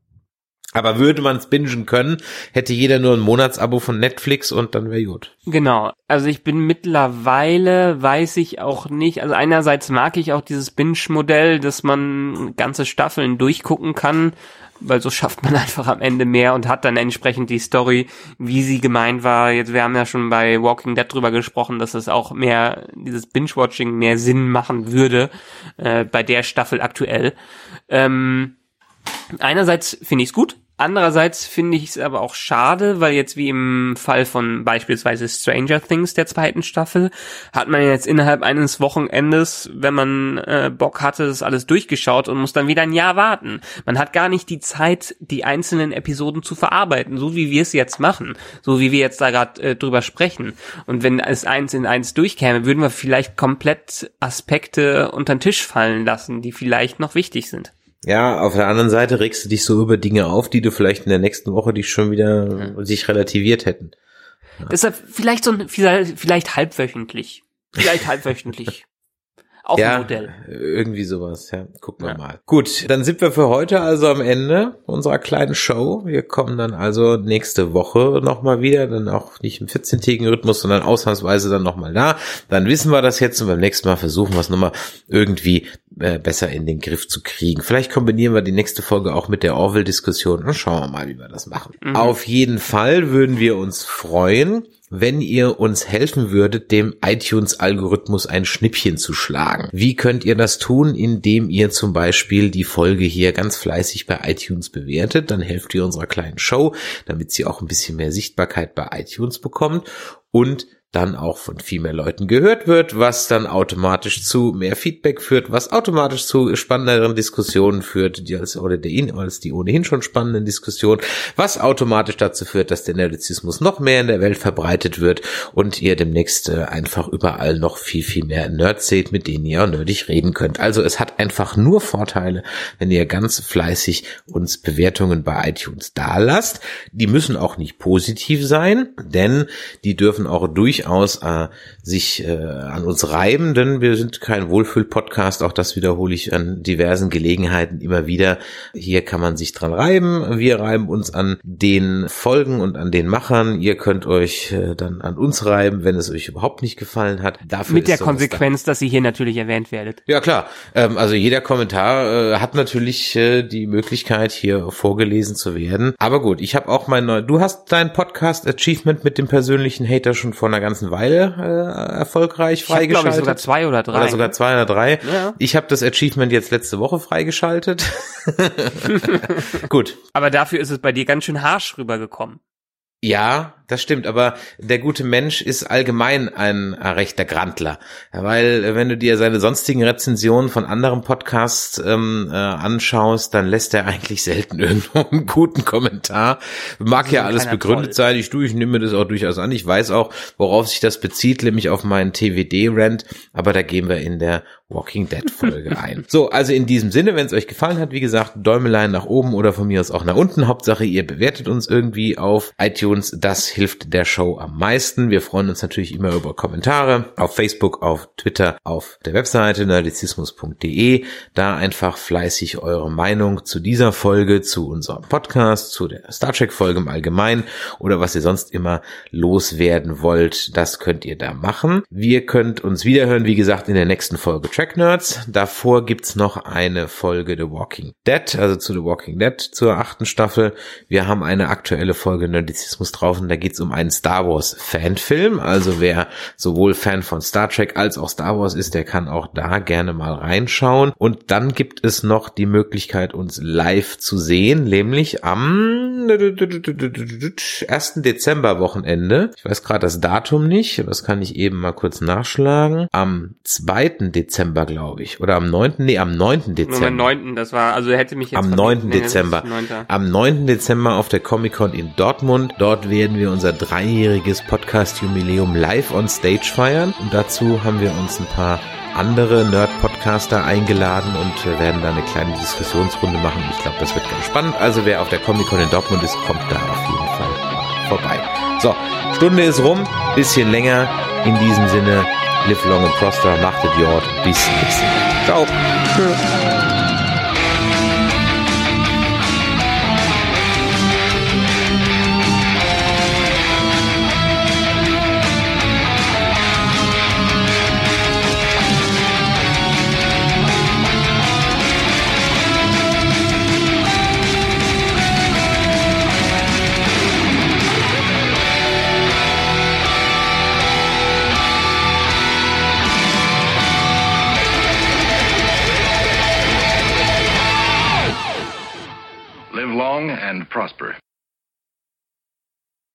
Aber würde man es bingen können, hätte jeder nur ein Monatsabo von Netflix und dann wäre gut. Genau. Also ich bin mittlerweile, weiß ich auch nicht, also einerseits mag ich auch dieses Binge-Modell, dass man ganze Staffeln durchgucken kann weil so schafft man einfach am Ende mehr und hat dann entsprechend die Story, wie sie gemeint war. Jetzt, wir haben ja schon bei Walking Dead drüber gesprochen, dass es auch mehr, dieses Binge-Watching mehr Sinn machen würde, äh, bei der Staffel aktuell. Ähm, einerseits finde ich es gut, Andererseits finde ich es aber auch schade, weil jetzt wie im Fall von beispielsweise Stranger Things der zweiten Staffel hat man jetzt innerhalb eines Wochenendes, wenn man äh, Bock hatte, das alles durchgeschaut und muss dann wieder ein Jahr warten. Man hat gar nicht die Zeit, die einzelnen Episoden zu verarbeiten, so wie wir es jetzt machen, so wie wir jetzt da gerade äh, drüber sprechen. Und wenn es eins in eins durchkäme, würden wir vielleicht komplett Aspekte unter den Tisch fallen lassen, die vielleicht noch wichtig sind. Ja, auf der anderen Seite regst du dich so über Dinge auf, die du vielleicht in der nächsten Woche dich schon wieder ja. sich relativiert hätten. Ja. Deshalb vielleicht so ein, vielleicht halbwöchentlich. Vielleicht halbwöchentlich. Auch ja, ein Modell. Irgendwie sowas, ja. Gucken wir ja. mal. Gut, dann sind wir für heute also am Ende unserer kleinen Show. Wir kommen dann also nächste Woche nochmal wieder, dann auch nicht im 14-tägigen Rhythmus, sondern ausnahmsweise dann nochmal da. Dann wissen wir das jetzt und beim nächsten Mal versuchen wir es nochmal irgendwie äh, besser in den Griff zu kriegen. Vielleicht kombinieren wir die nächste Folge auch mit der Orwell-Diskussion und schauen wir mal, wie wir das machen. Mhm. Auf jeden Fall würden wir uns freuen, wenn ihr uns helfen würdet, dem iTunes-Algorithmus ein Schnippchen zu schlagen. Wie könnt ihr das tun? Indem ihr zum Beispiel die Folge hier ganz fleißig bei iTunes bewertet. Dann helft ihr unserer kleinen Show, damit sie auch ein bisschen mehr Sichtbarkeit bei iTunes bekommt. Und dann auch von viel mehr Leuten gehört wird, was dann automatisch zu mehr Feedback führt, was automatisch zu spannenderen Diskussionen führt, die als, oder die, als die ohnehin schon spannenden Diskussionen, was automatisch dazu führt, dass der Nerdizismus noch mehr in der Welt verbreitet wird und ihr demnächst äh, einfach überall noch viel, viel mehr Nerds seht, mit denen ihr nerdig reden könnt. Also es hat einfach nur Vorteile, wenn ihr ganz fleißig uns Bewertungen bei iTunes da lasst. Die müssen auch nicht positiv sein, denn die dürfen auch durchaus durchaus äh, sich äh, an uns reiben, denn wir sind kein Wohlfühl-Podcast, auch das wiederhole ich an diversen Gelegenheiten immer wieder. Hier kann man sich dran reiben, wir reiben uns an den Folgen und an den Machern, ihr könnt euch äh, dann an uns reiben, wenn es euch überhaupt nicht gefallen hat. Dafür Mit der Konsequenz, da. dass ihr hier natürlich erwähnt werdet. Ja klar, ähm, also jeder Kommentar äh, hat natürlich äh, die Möglichkeit, hier vorgelesen zu werden. Aber gut, ich habe auch mein, du hast dein Podcast Achievement mit dem persönlichen Hater schon vor einer ganzen Weile äh, erfolgreich ich freigeschaltet. Ich sogar zwei oder drei. Oder sogar zwei oder drei. Ja. Ich habe das Achievement jetzt letzte Woche freigeschaltet. Gut. Aber dafür ist es bei dir ganz schön harsch rübergekommen. Ja, das stimmt, aber der gute Mensch ist allgemein ein rechter Grantler, weil äh, wenn du dir seine sonstigen Rezensionen von anderen Podcasts ähm, äh, anschaust, dann lässt er eigentlich selten irgendwo einen guten Kommentar. Mag ja alles begründet toll. sein, ich, du, ich nehme das auch durchaus an, ich weiß auch, worauf sich das bezieht, nämlich auf meinen TWD-Rant, aber da gehen wir in der Walking Dead Folge ein. So, also in diesem Sinne, wenn es euch gefallen hat, wie gesagt, Däumelein nach oben oder von mir aus auch nach unten, Hauptsache ihr bewertet uns irgendwie auf iTunes, das hilft der Show am meisten. Wir freuen uns natürlich immer über Kommentare auf Facebook, auf Twitter, auf der Webseite nerdizismus.de. Da einfach fleißig eure Meinung zu dieser Folge, zu unserem Podcast, zu der Star Trek Folge im Allgemeinen oder was ihr sonst immer loswerden wollt, das könnt ihr da machen. Wir könnt uns wiederhören, wie gesagt, in der nächsten Folge Track Nerds. Davor gibt's noch eine Folge The Walking Dead, also zu The Walking Dead zur achten Staffel. Wir haben eine aktuelle Folge Nerdizismus drauf und da geht's um einen Star Wars Fanfilm. Also wer sowohl Fan von Star Trek als auch Star Wars ist, der kann auch da gerne mal reinschauen. Und dann gibt es noch die Möglichkeit, uns live zu sehen, nämlich am 1. Dezember Wochenende. Ich weiß gerade das Datum nicht, aber das kann ich eben mal kurz nachschlagen. Am 2. Dezember, glaube ich. Oder am 9. Nee, am 9. Dezember. Am 9. Das war, also hätte mich jetzt. Am 9. Dezember. Am 9. Dezember auf der Comic Con in Dortmund. Dort werden wir unser dreijähriges Podcast-Jubiläum live on Stage feiern. Und dazu haben wir uns ein paar andere Nerd-Podcaster eingeladen und werden da eine kleine Diskussionsrunde machen. Ich glaube, das wird ganz spannend. Also wer auf der Comic-Con in Dortmund ist, kommt da auf jeden Fall vorbei. So, Stunde ist rum, bisschen länger. In diesem Sinne, live long and prosper, macht Idiot. Bis nächstes Mal. Ciao.